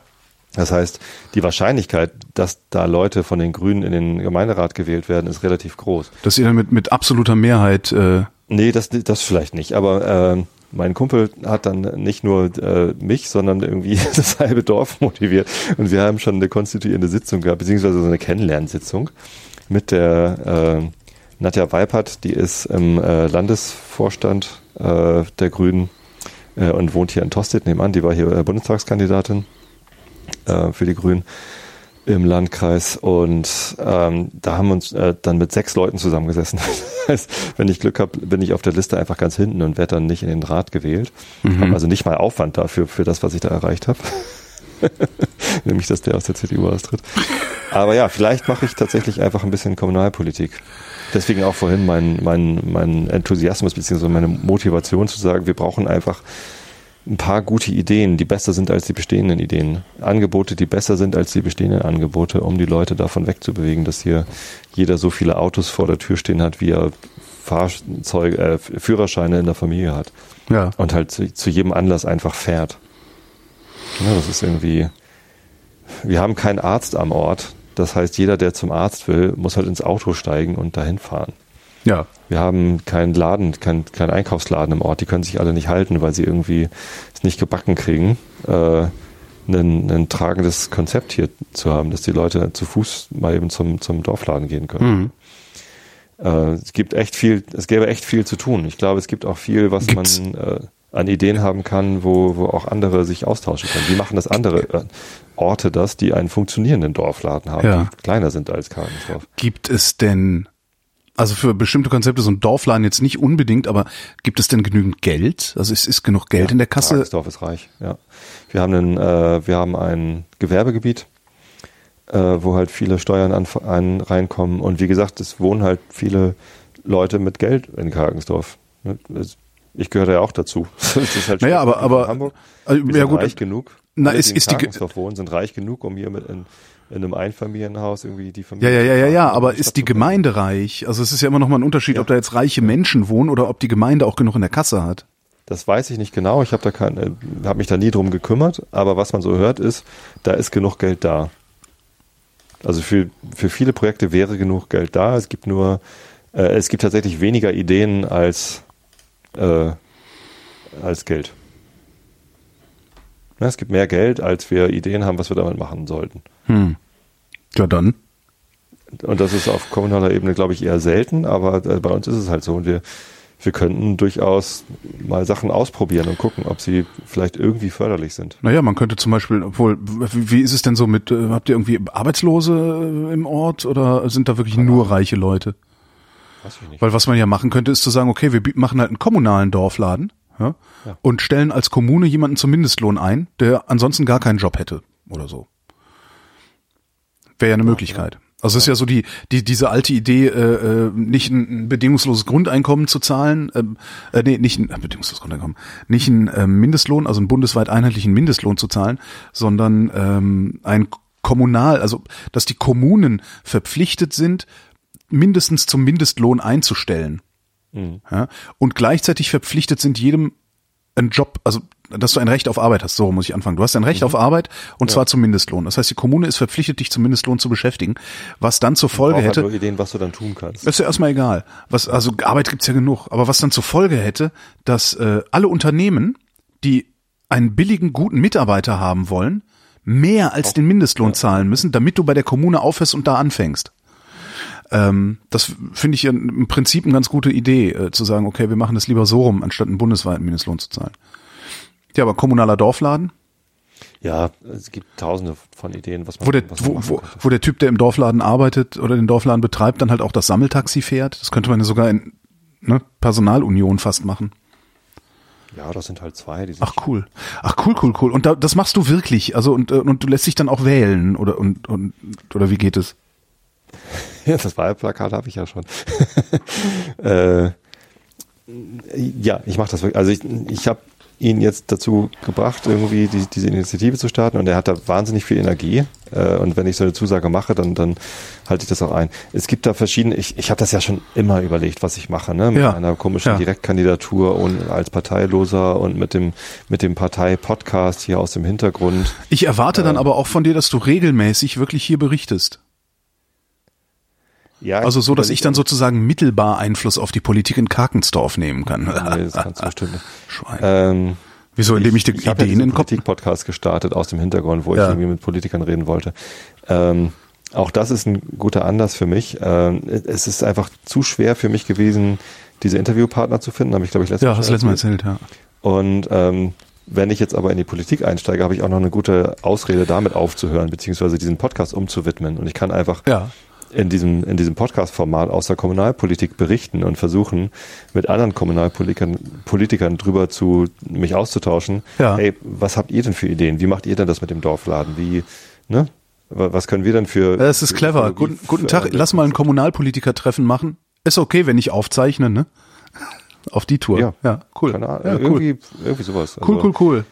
Das heißt, die Wahrscheinlichkeit, dass da Leute von den Grünen in den Gemeinderat gewählt werden, ist relativ groß. Dass ihr dann mit, mit absoluter Mehrheit äh, Nee, das, das vielleicht nicht. Aber äh, mein Kumpel hat dann nicht nur äh, mich, sondern irgendwie das halbe Dorf motiviert. Und wir haben schon eine konstituierende Sitzung gehabt, beziehungsweise so eine Kennenlernsitzung mit der äh, Nadja Weipert, die ist im äh, Landesvorstand äh, der Grünen äh, und wohnt hier in Tostedt nebenan. Die war hier äh, Bundestagskandidatin äh, für die Grünen im Landkreis und ähm, da haben wir uns äh, dann mit sechs Leuten zusammengesessen. Das heißt, wenn ich Glück habe, bin ich auf der Liste einfach ganz hinten und werde dann nicht in den Rat gewählt. Hab also nicht mal Aufwand dafür, für das, was ich da erreicht habe. Nämlich, dass der aus der CDU austritt. Aber ja, vielleicht mache ich tatsächlich einfach ein bisschen Kommunalpolitik. Deswegen auch vorhin mein, mein, mein Enthusiasmus bzw. meine Motivation zu sagen, wir brauchen einfach ein paar gute Ideen, die besser sind als die bestehenden Ideen. Angebote, die besser sind als die bestehenden Angebote, um die Leute davon wegzubewegen, dass hier jeder so viele Autos vor der Tür stehen hat, wie er Fahrzeug, äh, Führerscheine in der Familie hat. ja. Und halt zu, zu jedem Anlass einfach fährt. Ja, das ist irgendwie. Wir haben keinen Arzt am Ort. Das heißt, jeder, der zum Arzt will, muss halt ins Auto steigen und dahin fahren. Ja. Wir haben keinen Laden, keinen keinen Einkaufsladen im Ort. Die können sich alle nicht halten, weil sie irgendwie es nicht gebacken kriegen, äh, ein, ein tragendes Konzept hier zu haben, dass die Leute zu Fuß mal eben zum, zum Dorfladen gehen können. Mhm. Äh, es gibt echt viel, es gäbe echt viel zu tun. Ich glaube, es gibt auch viel, was Gibt's? man äh, an Ideen haben kann, wo, wo auch andere sich austauschen können. Wie machen das andere äh, Orte das, die einen funktionierenden Dorfladen haben, Ja. die kleiner sind als Karlensdorf? Gibt es denn, also für bestimmte Konzepte, so ein Dorfladen jetzt nicht unbedingt, aber gibt es denn genügend Geld? Also es ist genug Geld in der Kasse? Karlsdorf ist reich, ja. Wir haben, einen, äh, wir haben ein Gewerbegebiet, äh, wo halt viele Steuern an, an, reinkommen. Und wie gesagt, es wohnen halt viele Leute mit Geld in Kargensdorf. Ne? Ich gehöre ja auch dazu. Halt Naja, aber- aber- Hamburg. Also, Wir ja sind gut, reich genug. na, Alle, ist- die ist die wohnen, sind reich genug, um hier mit in, in einem Einfamilienhaus irgendwie die Ja, Familie ja, ja, ja, ja, in aber ist die. Gemeinde reich? Also es ist ja immer noch mal ein Unterschied, Ja. ob da jetzt reiche Menschen wohnen oder ob die Gemeinde auch genug in der Kasse hat. Das weiß ich nicht genau. Ich habe da kein, äh, habe mich da nie drum gekümmert. Aber was man so hört, ist, da ist genug Geld da. Also für, für viele Projekte wäre genug Geld da. Es gibt nur, äh, es gibt tatsächlich weniger Ideen als, äh, als Geld. Ja, es gibt mehr Geld, als wir Ideen haben, was wir damit machen sollten. Hm. Ja, dann. Und das ist auf kommunaler Ebene, glaube ich, eher selten, aber äh, bei uns ist es halt so. Und wir, wir könnten durchaus mal Sachen ausprobieren und gucken, ob sie vielleicht irgendwie förderlich sind. Naja, man könnte zum Beispiel, obwohl, wie, ist es denn so mit, äh, habt ihr irgendwie Arbeitslose äh, im Ort oder sind da wirklich nur reiche Leute? Weiß ich nicht. Weil was man ja machen könnte, ist zu sagen, okay, wir machen halt einen kommunalen Dorfladen ja, Ja. und stellen als Kommune jemanden zum Mindestlohn ein, der ansonsten gar keinen Job hätte oder so. Wäre ja eine Möglichkeit. Also es ist ja so die, die diese alte Idee, äh, äh, nicht ein, bedingungsloses Grundeinkommen zu zahlen, ähm, äh, nee, nicht ein äh, bedingungsloses Grundeinkommen, nicht ein ähm, Mindestlohn, also einen bundesweit einheitlichen Mindestlohn zu zahlen, sondern ähm, ein kommunal, also dass die Kommunen verpflichtet sind, mindestens zum Mindestlohn einzustellen. Mhm. Ja, und gleichzeitig verpflichtet sind, jedem einen Job, also dass du ein Recht auf Arbeit hast, so muss ich anfangen. Du hast ein Recht auf Arbeit und zwar zum Mindestlohn. Das heißt, die Kommune ist verpflichtet, dich zum Mindestlohn zu beschäftigen, was dann zur Folge halt hätte, nur Ideen, was du dann tun kannst. das ist ja erstmal egal. Was, also Arbeit gibt's ja genug. Aber was dann zur Folge hätte, dass äh, alle Unternehmen, die einen billigen, guten Mitarbeiter haben wollen, mehr als den Mindestlohn zahlen müssen, damit du bei der Kommune aufhörst und da anfängst. Ähm, das finde ich im Prinzip eine ganz gute Idee, äh, zu sagen, okay, wir machen das lieber so rum, anstatt einen bundesweiten Mindestlohn zu zahlen. Ja, aber kommunaler Dorfladen, Ja, es gibt tausende von Ideen, was man, wo der, was man wo, machen wo, wo der Typ, der im Dorfladen arbeitet oder den Dorfladen betreibt, dann halt auch das Sammeltaxi fährt. Das könnte man ja sogar in ne, Personalunion fast machen. Ja, das sind halt zwei. Die sind Ach cool. Ach cool, cool, cool. Und da, das machst du wirklich. Also und, äh, und du lässt dich dann auch wählen oder und, und oder wie geht es? Ja, das Wahlplakat habe ich ja schon. äh, ja, ich mache das wirklich. Also ich, ich habe ihn jetzt dazu gebracht, irgendwie die, diese Initiative zu starten und er hat da wahnsinnig viel Energie. Äh, und wenn ich so eine Zusage mache, dann, dann halte ich das auch ein. Es gibt da verschiedene, ich, ich habe das ja schon immer überlegt, was ich mache, ne? Mit Ja. einer komischen Ja. Direktkandidatur und als Parteiloser und mit dem, mit dem Partei-Podcast hier aus dem Hintergrund. Ich erwarte dann aber auch von dir, dass du regelmäßig wirklich hier berichtest. Ja, Also so, dass ich dann so sozusagen mittelbar Einfluss auf die Politik in Karkensdorf nehmen kann. Nee, das kannst du bestimmt nicht. Schwein. Ähm, Wieso, indem ich ich habe ja Ideen in diesen den Kopf... Politik-Podcast gestartet aus dem Hintergrund, wo Ja. ich irgendwie mit Politikern reden wollte. Ähm, auch das ist ein guter Anlass für mich. Ähm, es ist einfach zu schwer für mich gewesen, diese Interviewpartner zu finden, habe ich glaube ich letztes Ja, Mal hast du letztes Mal erzählt. erzählt, ja. Und ähm, wenn ich jetzt aber in die Politik einsteige, habe ich auch noch eine gute Ausrede, damit aufzuhören, beziehungsweise diesen Podcast umzuwidmen. Und ich kann einfach Ja. In diesem, in diesem Podcast-Format aus der Kommunalpolitik berichten und versuchen, mit anderen Kommunalpolitikern Politikern drüber zu mich auszutauschen. Ja. Hey, was habt ihr denn für Ideen? Wie macht ihr denn das mit dem Dorfladen? Wie, ne? Wa- Was können wir denn für. Das ist für clever. Guten, guten für- Tag, lass mal ein Kommunalpolitiker-Treffen machen. Ist okay, wenn ich aufzeichne, ne? Auf die Tour. Ja. ja cool. Keine Ahnung, Ja, cool. irgendwie, irgendwie sowas. cool, Also, cool, cool.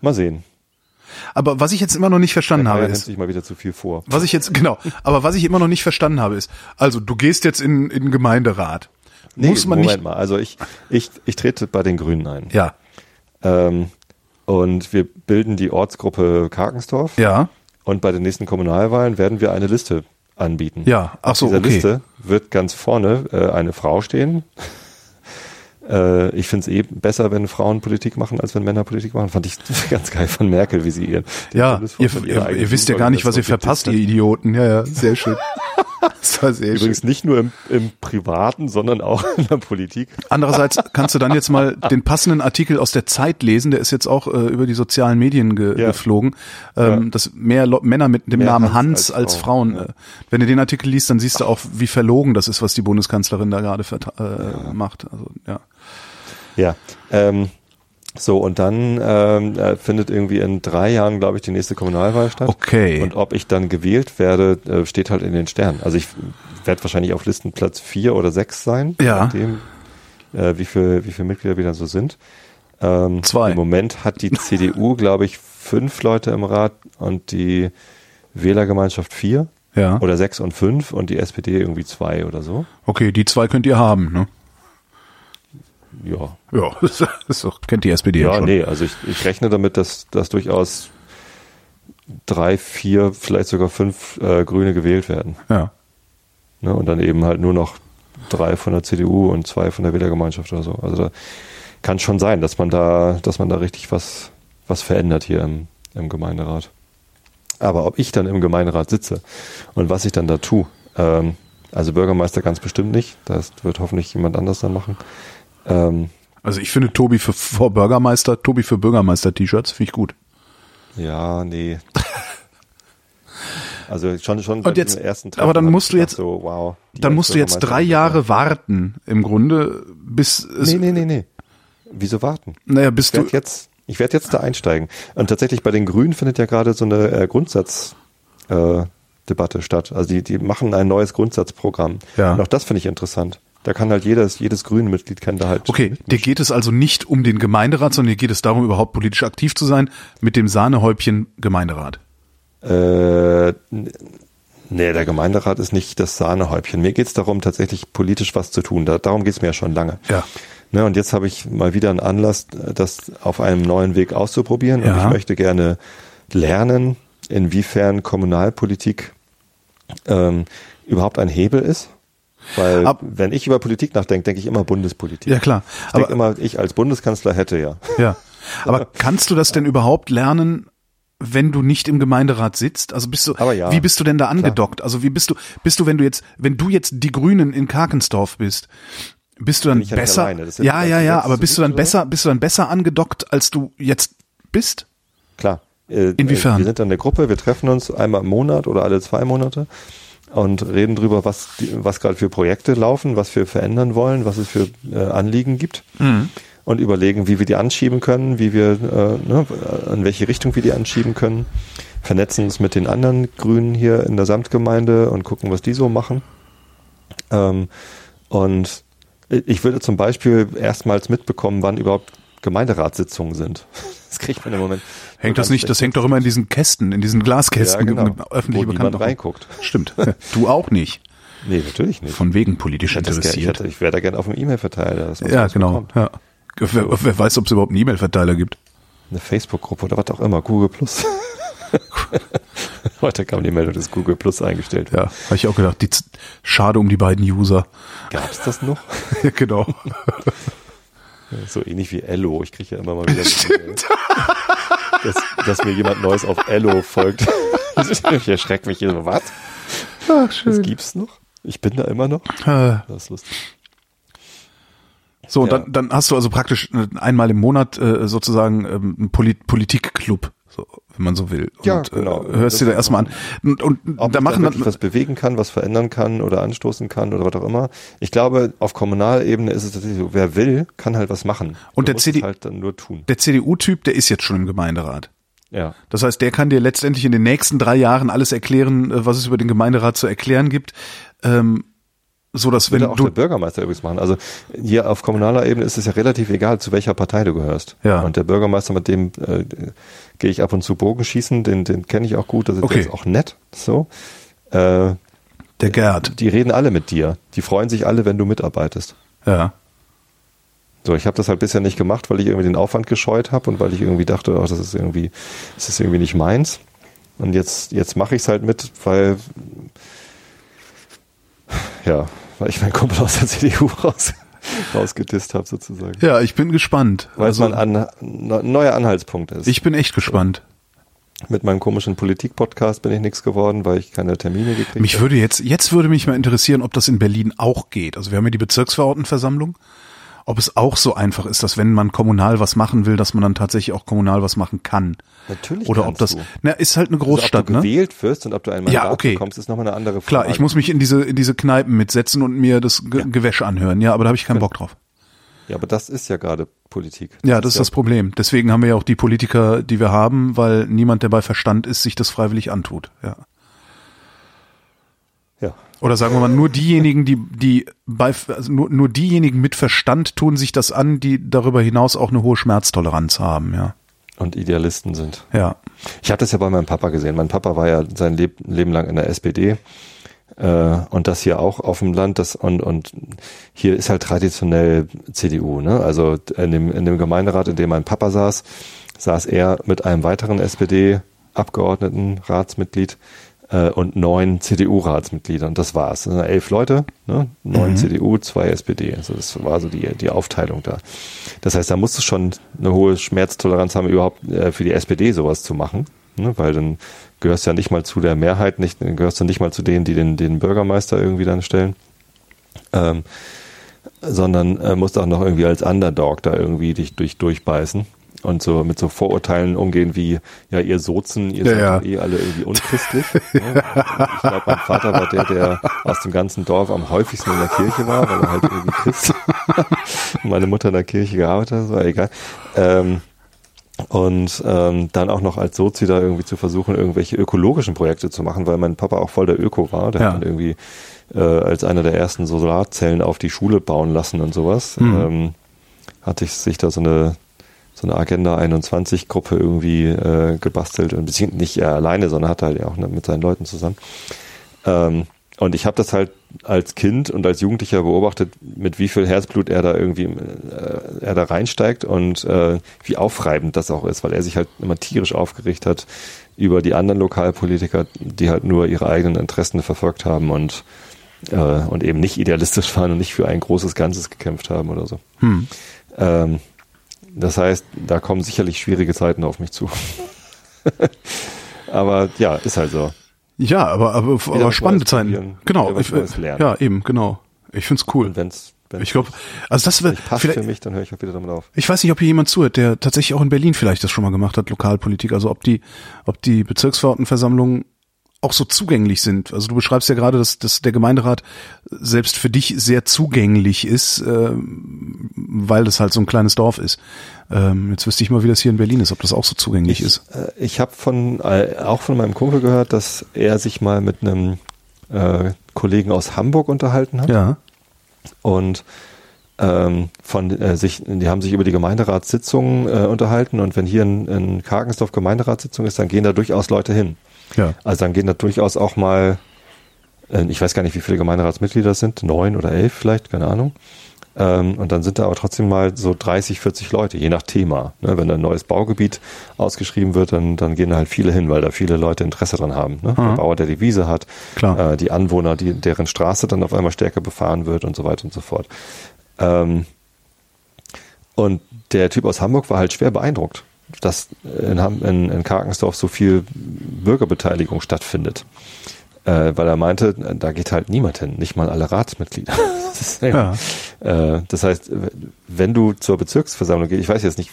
Mal sehen. Aber was ich jetzt immer noch nicht verstanden Er habe, ist, sich mal wieder zu viel vor. was ich jetzt, genau, aber was ich immer noch nicht verstanden habe, ist, also du gehst jetzt in, in den Gemeinderat. Muss man Moment nicht. mal. Also ich, ich, ich trete bei den Grünen ein. Ja, Ähm, und wir bilden die Ortsgruppe Karkensdorf. ja, Und bei den nächsten Kommunalwahlen werden wir eine Liste anbieten. Ja, ach Auf so, dieser okay. Liste wird ganz vorne äh, eine Frau stehen. Äh, ich finde es eh besser, wenn Frauen Politik machen, als wenn Männer Politik machen. Fand ich ganz geil von Merkel, wie sie ihr. den ja. Ihr, ihr, ihr wisst ja gar nicht, was ihr verpasst, ihr Idioten. Ja, ja, sehr schön. Das war sehr schön. Übrigens nicht nur im, im Privaten, sondern auch in der Politik. Andererseits kannst du dann jetzt mal den passenden Artikel aus der Zeit lesen, der ist jetzt auch äh, über die sozialen Medien ge Ja. geflogen, ähm, Ja. dass mehr Lo Männer mit dem Mehr Namen Hans Hans als als, Frauen. Frauen, ja. Äh, wenn du den Artikel liest, dann siehst du auch, wie verlogen das ist, was die Bundeskanzlerin da gerade äh, macht. Also ja. Ja. Ähm, so, und dann ähm, äh, findet irgendwie in drei Jahren, glaube ich, die nächste Kommunalwahl statt. Okay. Und ob ich dann gewählt werde, äh, steht halt in den Sternen. Also ich werde wahrscheinlich auf Listenplatz vier oder sechs sein, je Ja. nachdem, äh, wie viel, wie viele Mitglieder wir dann so sind. Ähm, Zwei. Im Moment hat die CDU, glaube ich, fünf Leute im Rat und die Wählergemeinschaft vier Ja. oder sechs und fünf und die SPD irgendwie zwei oder so. Okay, die zwei könnt ihr haben, ne? Ja. Ja, das ist doch, kennt die SPD ja, Ja, schon. nee, also ich, ich rechne damit, dass, dass durchaus drei, vier, vielleicht sogar fünf äh, Grüne gewählt werden. Ja. Ne? Und dann eben halt nur noch drei von der CDU und zwei von der Wählergemeinschaft oder so. Also da kann schon sein, dass man da, dass man da richtig was, was verändert hier im, im Gemeinderat. Aber ob ich dann im Gemeinderat sitze und was ich dann da tue, ähm, also Bürgermeister ganz bestimmt nicht, das wird hoffentlich jemand anders dann machen. Ähm, Also ich finde Tobi für vor Bürgermeister, Tobi für Bürgermeister-T-Shirts, finde ich gut. Ja, nee. Also schon schon Und jetzt- ersten aber dann musst du jetzt- so, wow. Dann musst du jetzt Bürgermeister- drei Jahre warten, im Grunde, bis es, Nee, nee, nee, nee. Wieso warten? naja, bis Ich du, jetzt, ich werde jetzt da einsteigen. Und tatsächlich bei den Grünen findet ja gerade so eine äh, Grundsatz äh, Debatte statt. Also die, die machen ein neues Grundsatzprogramm. Ja. Und auch das finde ich interessant. Da kann halt jedes, jedes grüne Mitglied kann da halt. okay, dir geht es also nicht um den Gemeinderat, sondern dir geht es darum, überhaupt politisch aktiv zu sein, mit dem Sahnehäubchen Gemeinderat. Äh, nee, der Gemeinderat ist nicht das Sahnehäubchen. Mir geht es darum, tatsächlich politisch was zu tun. Da, darum geht es mir ja schon lange. Ja. Ne, und jetzt habe ich mal wieder einen Anlass, das auf einem neuen Weg auszuprobieren. Und Ja. ich möchte gerne lernen, inwiefern Kommunalpolitik ähm, überhaupt ein Hebel ist. Weil Ab- wenn ich über Politik nachdenke, denke ich immer Bundespolitik. Ja, klar. Ich denke Aber, immer, ich als Bundeskanzler hätte ja. ja. Aber kannst du das denn überhaupt lernen, wenn du nicht im Gemeinderat sitzt? Also bist du, Aber ja, wie bist du denn da angedockt? Also wie bist du, bist du, wenn du jetzt, wenn du jetzt die Grünen in Karkensdorf bist, bist du dann nicht besser? ja ja, ja, aber bist du dann besser, bist du dann besser angedockt, als du jetzt bist? Klar. Äh, Inwiefern? äh, Wir sind dann eine Gruppe, wir treffen uns einmal im Monat oder alle zwei Monate und reden drüber, was, was gerade für Projekte laufen, was wir verändern wollen, was es für äh, Anliegen gibt und überlegen, wie wir die anschieben können, wie wir, äh, ne, in welche Richtung wir die anschieben können, vernetzen uns mit den anderen Grünen hier in der Samtgemeinde und gucken, was die so machen. Ähm, und ich würde zum Beispiel erstmals mitbekommen, wann überhaupt Gemeinderatssitzungen sind. Das kriegt man im Moment. Hängt das nicht, das hängt doch immer in diesen Kästen, in diesen ja, Glaskästen, genau. öffentlich wo bekannt. reinguckt. Stimmt. Du auch nicht. Nee, natürlich nicht. Von wegen politisch hätte das gerne- ich, interessiert. ich wäre da gerne auf dem E-Mail-Verteiler. Ja, genau. Ja. Wer, wer weiß, ob es überhaupt einen E-Mail-Verteiler gibt. Eine Facebook-Gruppe oder was auch immer, Google Plus. Heute kam die Meldung, dass Google Plus eingestellt wird. Ja, habe ich auch gedacht. Die, schade um die beiden User. Gab es das noch? Ja, genau. So ähnlich wie Ello. Ich kriege ja immer mal wieder E-Mail, dass, dass mir jemand Neues auf Ello folgt. ich erschrecke mich hier so, was? Ach, Das gibt's noch? Ich bin da immer noch? Äh, Das ist lustig. So, Ja. dann, dann hast du also praktisch äh, einmal im Monat äh, sozusagen ähm, einen Polit Politikclub, so, wenn man so will. Und Ja, genau. äh, hörst dir da erstmal an. Und, und Ob da machen dann was bewegen kann, was verändern kann oder anstoßen kann oder was auch immer. Ich glaube, auf Kommunalebene ist es tatsächlich so, wer will, kann halt was machen. Und Du der CD halt dann nur tun. der CDU-Typ, der ist jetzt schon im Gemeinderat. Ja. Das heißt, der kann dir letztendlich in den nächsten drei Jahren alles erklären, äh, was es über den Gemeinderat zu erklären gibt. Ähm, so dass wenn auch du der Bürgermeister übrigens machen. Also hier auf kommunaler Ebene ist es ja relativ egal, zu welcher Partei du gehörst. Ja. Und der Bürgermeister, mit dem äh, gehe ich ab und zu Bogenschießen, den, den kenne ich auch gut, das ist, Okay. auch nett. So. Äh, der Gerd, die reden alle mit dir. Die freuen sich alle, wenn du mitarbeitest. ja. So, ich habe das halt bisher nicht gemacht, weil ich irgendwie den Aufwand gescheut habe und weil ich irgendwie dachte, ach, das ist irgendwie, das ist irgendwie nicht meins. Und jetzt, jetzt mache ich es halt mit, weil ja, weil ich meinen Kumpel aus der CDU raus, rausgedisst habe sozusagen. Ja, ich bin gespannt. Weil es Also, mal ein an, ne- neuer Anhaltspunkt ist. ich bin echt gespannt. Mit meinem komischen Politik-Podcast bin ich nichts geworden, weil ich keine Termine gekriegt Mich habe. würde jetzt, jetzt würde mich mal interessieren, ob das in Berlin auch geht. Also wir haben ja die Bezirksverordnetenversammlung. Ob es auch so einfach ist, dass wenn man kommunal was machen will, dass man dann tatsächlich auch kommunal was machen kann. Natürlich Oder ob das, du. na, ist halt eine Also, Großstadt, ob du ne? gewählt wirst und ob du ein Ja, okay. bekommst, ist nochmal eine andere Frage. Klar, ich muss mich in diese, in diese Kneipen mitsetzen und mir das Ge Gewäsch anhören. Ja, aber da habe ich keinen Bock drauf. Ja, aber das ist ja gerade Politik. Ja, das ist das Problem. Deswegen haben wir ja auch die Politiker, die wir haben, weil niemand, der bei Verstand ist, sich das freiwillig antut. Ja. Oder sagen wir mal, nur diejenigen, die, die bei, also nur, nur diejenigen mit Verstand tun sich das an, die darüber hinaus auch eine hohe Schmerztoleranz haben, ja. Und Idealisten sind. Ja. Ich habe das ja bei meinem Papa gesehen. Mein Papa war ja sein Leb Leben lang in der SPD äh, und das hier auch auf dem Land. Das und und hier ist halt traditionell CDU. Ne? Also in dem in dem Gemeinderat, in dem mein Papa saß, saß er mit einem weiteren SPD-Abgeordneten, Ratsmitglied äh, und neun CDU-Ratsmitgliedern. Das war's. Das sind elf Leute, ne? neun CDU, zwei SPD. Also das war so die die Aufteilung da. Das heißt, da musst du schon eine hohe Schmerztoleranz haben, überhaupt äh, für die SPD sowas zu machen, ne? weil dann gehörst du ja nicht mal zu der Mehrheit, nicht dann gehörst du nicht mal zu denen, die den, den Bürgermeister irgendwie dann stellen, ähm, sondern äh, musst auch noch irgendwie als Underdog da irgendwie dich durch durchbeißen und so mit so Vorurteilen umgehen wie ja ihr Sozen, ihr Ja, seid ja. eh alle irgendwie unchristlich. ne? Ich glaube, mein Vater war der, der aus dem ganzen Dorf am häufigsten in der Kirche war, weil er halt irgendwie Christ und meine Mutter in der Kirche gearbeitet hat, war egal. Ähm, und ähm, dann auch noch als Sozi da irgendwie zu versuchen, irgendwelche ökologischen Projekte zu machen, weil mein Papa auch voll der Öko war. Der Ja. hat dann irgendwie äh, als einer der ersten Solarzellen auf die Schule bauen lassen und sowas. Mhm. Ähm, hatte ich sich da so eine so eine Agenda 21 Gruppe irgendwie äh, gebastelt und beziehungsweise nicht er alleine, sondern hatte halt auch mit seinen Leuten zusammen. Ähm, und ich habe das halt als Kind und als Jugendlicher beobachtet, mit wie viel Herzblut er da irgendwie äh, er da reinsteigt und äh, wie aufreibend das auch ist, weil er sich halt immer tierisch aufgeregt hat über die anderen Lokalpolitiker, die halt nur ihre eigenen Interessen verfolgt haben und äh, und eben nicht idealistisch waren und nicht für ein großes Ganzes gekämpft haben oder so. Ähm, das heißt, da kommen sicherlich schwierige Zeiten auf mich zu. aber ja, ist halt so. Ja, aber, aber, aber spannende Zeiten. Genau. Ich, ja, eben, genau. Ich find's cool. Und wenn's, wenn's ich glaube, also das wäre passt für mich, dann höre ich auch wieder damit auf. Ich weiß nicht, ob hier jemand zuhört, der tatsächlich auch in Berlin vielleicht das schon mal gemacht hat, Lokalpolitik. Also ob die, ob die Bezirksverordnetenversammlungen auch so zugänglich sind. Also du beschreibst ja gerade, dass, dass der Gemeinderat selbst für dich sehr zugänglich ist, äh, weil das halt so ein kleines Dorf ist. Ähm, jetzt wüsste ich mal, wie das hier in Berlin ist, ob das auch so zugänglich ich, ist. Äh, ich habe von äh, auch von meinem Kumpel gehört, dass er sich mal mit einem äh, Kollegen aus Hamburg unterhalten hat. Ja. Und ähm, von äh, sich, die haben sich über die Gemeinderatssitzungen äh, unterhalten und wenn hier in, in Karkensdorf Gemeinderatssitzung ist, dann gehen da durchaus Leute hin. Ja. Also dann gehen da durchaus auch mal, äh, ich weiß gar nicht, wie viele Gemeinderatsmitglieder es sind, neun oder elf vielleicht, keine Ahnung. Ähm, und dann sind da aber trotzdem mal so 30, 40 Leute, je nach Thema. Ne, wenn da ein neues Baugebiet ausgeschrieben wird, dann, dann gehen da halt viele hin, weil da viele Leute Interesse dran haben. Ne? Der Bauer, der die Wiese hat, Klar. Äh, die Anwohner, die, deren Straße dann auf einmal stärker befahren wird und so weiter und so fort. Ähm, und der Typ aus Hamburg war halt schwer beeindruckt, dass in, in, in Karkensdorf so viel Bürgerbeteiligung stattfindet äh, weil er meinte, da geht halt niemand hin, nicht mal alle Ratsmitglieder. das, ja. äh, das heißt, wenn du zur Bezirksversammlung gehst, ich weiß jetzt nicht,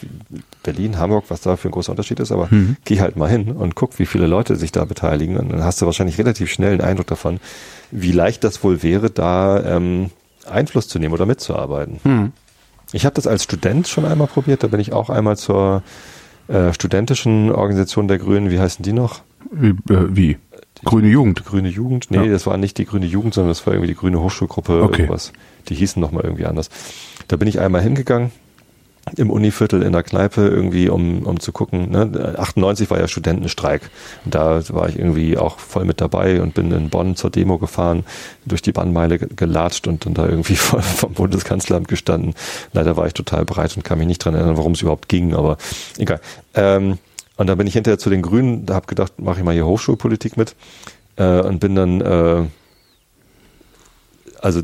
Berlin, Hamburg, was da für ein großer Unterschied ist, aber mhm. geh halt mal hin und guck, wie viele Leute sich da beteiligen und dann hast du wahrscheinlich relativ schnell einen Eindruck davon, wie leicht das wohl wäre, da ähm, Einfluss zu nehmen oder mitzuarbeiten. Mhm. Ich habe das als Student schon einmal probiert, da bin ich auch einmal zur äh, studentischen Organisation der Grünen, wie heißen die noch? Wie? Äh, wie? Grüne Jugend. Grüne Jugend? Nee, ja. das war nicht die Grüne Jugend, sondern das war irgendwie die Grüne Hochschulgruppe. Okay. Irgendwas. Die hießen nochmal irgendwie anders. Da bin ich einmal hingegangen im Univiertel in der Kneipe irgendwie, um, um zu gucken. Ne? 98 war ja Studentenstreik. Da war ich irgendwie auch voll mit dabei und bin in Bonn zur Demo gefahren, durch die Bannmeile gelatscht und dann da irgendwie vom Bundeskanzleramt gestanden. Leider war ich total bereit und kann mich nicht dran erinnern, warum es überhaupt ging, aber egal. Ähm, und dann bin ich hinterher zu den Grünen, da habe gedacht, mache ich mal hier Hochschulpolitik mit äh, und bin dann äh, also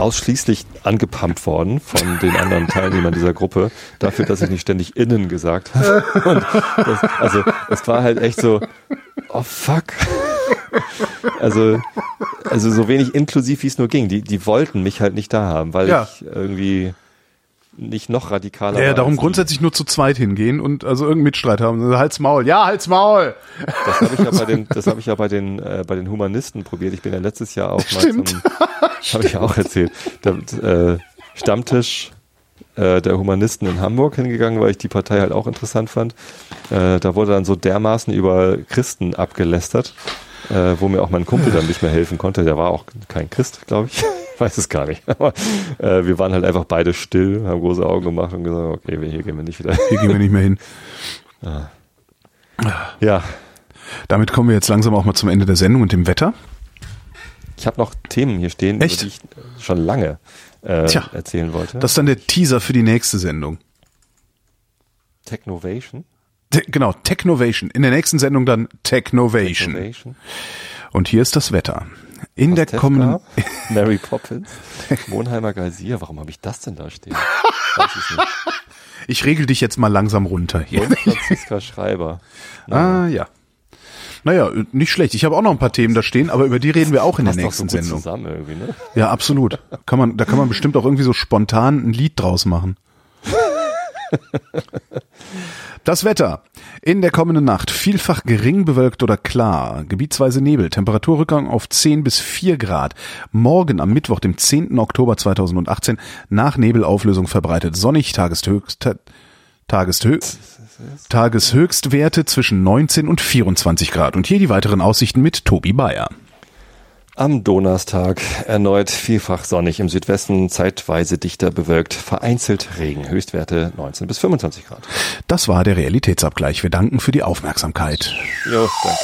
ausschließlich angepumpt worden von den anderen Teilnehmern dieser Gruppe dafür, dass ich nicht ständig innen gesagt habe. Das, also es war halt echt so, oh fuck. Also, also so wenig inklusiv wie es nur ging. Die, die wollten mich halt nicht da haben, weil Ja. ich irgendwie nicht noch radikaler Ja, darum grundsätzlich nur zu zweit hingehen und also irgendeinen Mitstreit haben. Also, Halt's Maul. Ja, halt's Maul. Das habe ich ja bei den, das habe ich ja bei den, äh, bei den Humanisten probiert. Ich bin ja letztes Jahr auch mal Stimmt. zum, habe ich ja auch erzählt, der, äh, Stammtisch äh, der Humanisten in Hamburg hingegangen, weil ich die Partei halt auch interessant fand. Äh, da wurde dann so dermaßen über Christen abgelästert, äh, wo mir auch mein Kumpel dann nicht mehr helfen konnte. Der war auch kein Christ, glaube ich. Weiß es gar nicht. Aber äh, wir waren halt einfach beide still, haben große Augen gemacht und gesagt, okay, hier gehen wir nicht wieder. Hier gehen wir nicht mehr hin. Ja, Damit kommen wir jetzt langsam auch mal zum Ende der Sendung und dem Wetter. Ich habe noch Themen hier stehen, Echt? die ich schon lange äh, Tja, erzählen wollte. Das ist dann der Teaser für die nächste Sendung. Technovation. Te genau, Technovation. In der nächsten Sendung dann Technovation. Technovation. Und hier ist das Wetter. In der kommenden Mary Poppins, Monheimer Geysir. Warum habe ich das denn da stehen? Weiß ich nicht. Ich regel dich jetzt mal langsam runter hier. Und Franziska Schreiber. Ah, ja. Naja, nicht schlecht. Ich habe auch noch ein paar Themen da stehen, aber über die reden wir auch in der Passt so nächsten gut Sendung. zusammen irgendwie, ne? Ja, absolut. Kann man, da kann man bestimmt auch irgendwie so spontan ein Lied draus machen. Das Wetter. In der kommenden Nacht vielfach gering bewölkt oder klar, gebietsweise Nebel, Temperaturrückgang auf 10 bis 4 Grad. Morgen am Mittwoch, dem 10. Oktober 2018, nach Nebelauflösung verbreitet sonnig, Tageshöchst, Tageshö Tageshöchstwerte zwischen 19 und 24 Grad. Und hier die weiteren Aussichten mit Tobi Bayer. Am Donnerstag erneut vielfach sonnig, im Südwesten zeitweise dichter bewölkt, vereinzelt Regen, Höchstwerte 19 bis 25 Grad. Das war der Realitätsabgleich. Wir danken für die Aufmerksamkeit. Jo, danke.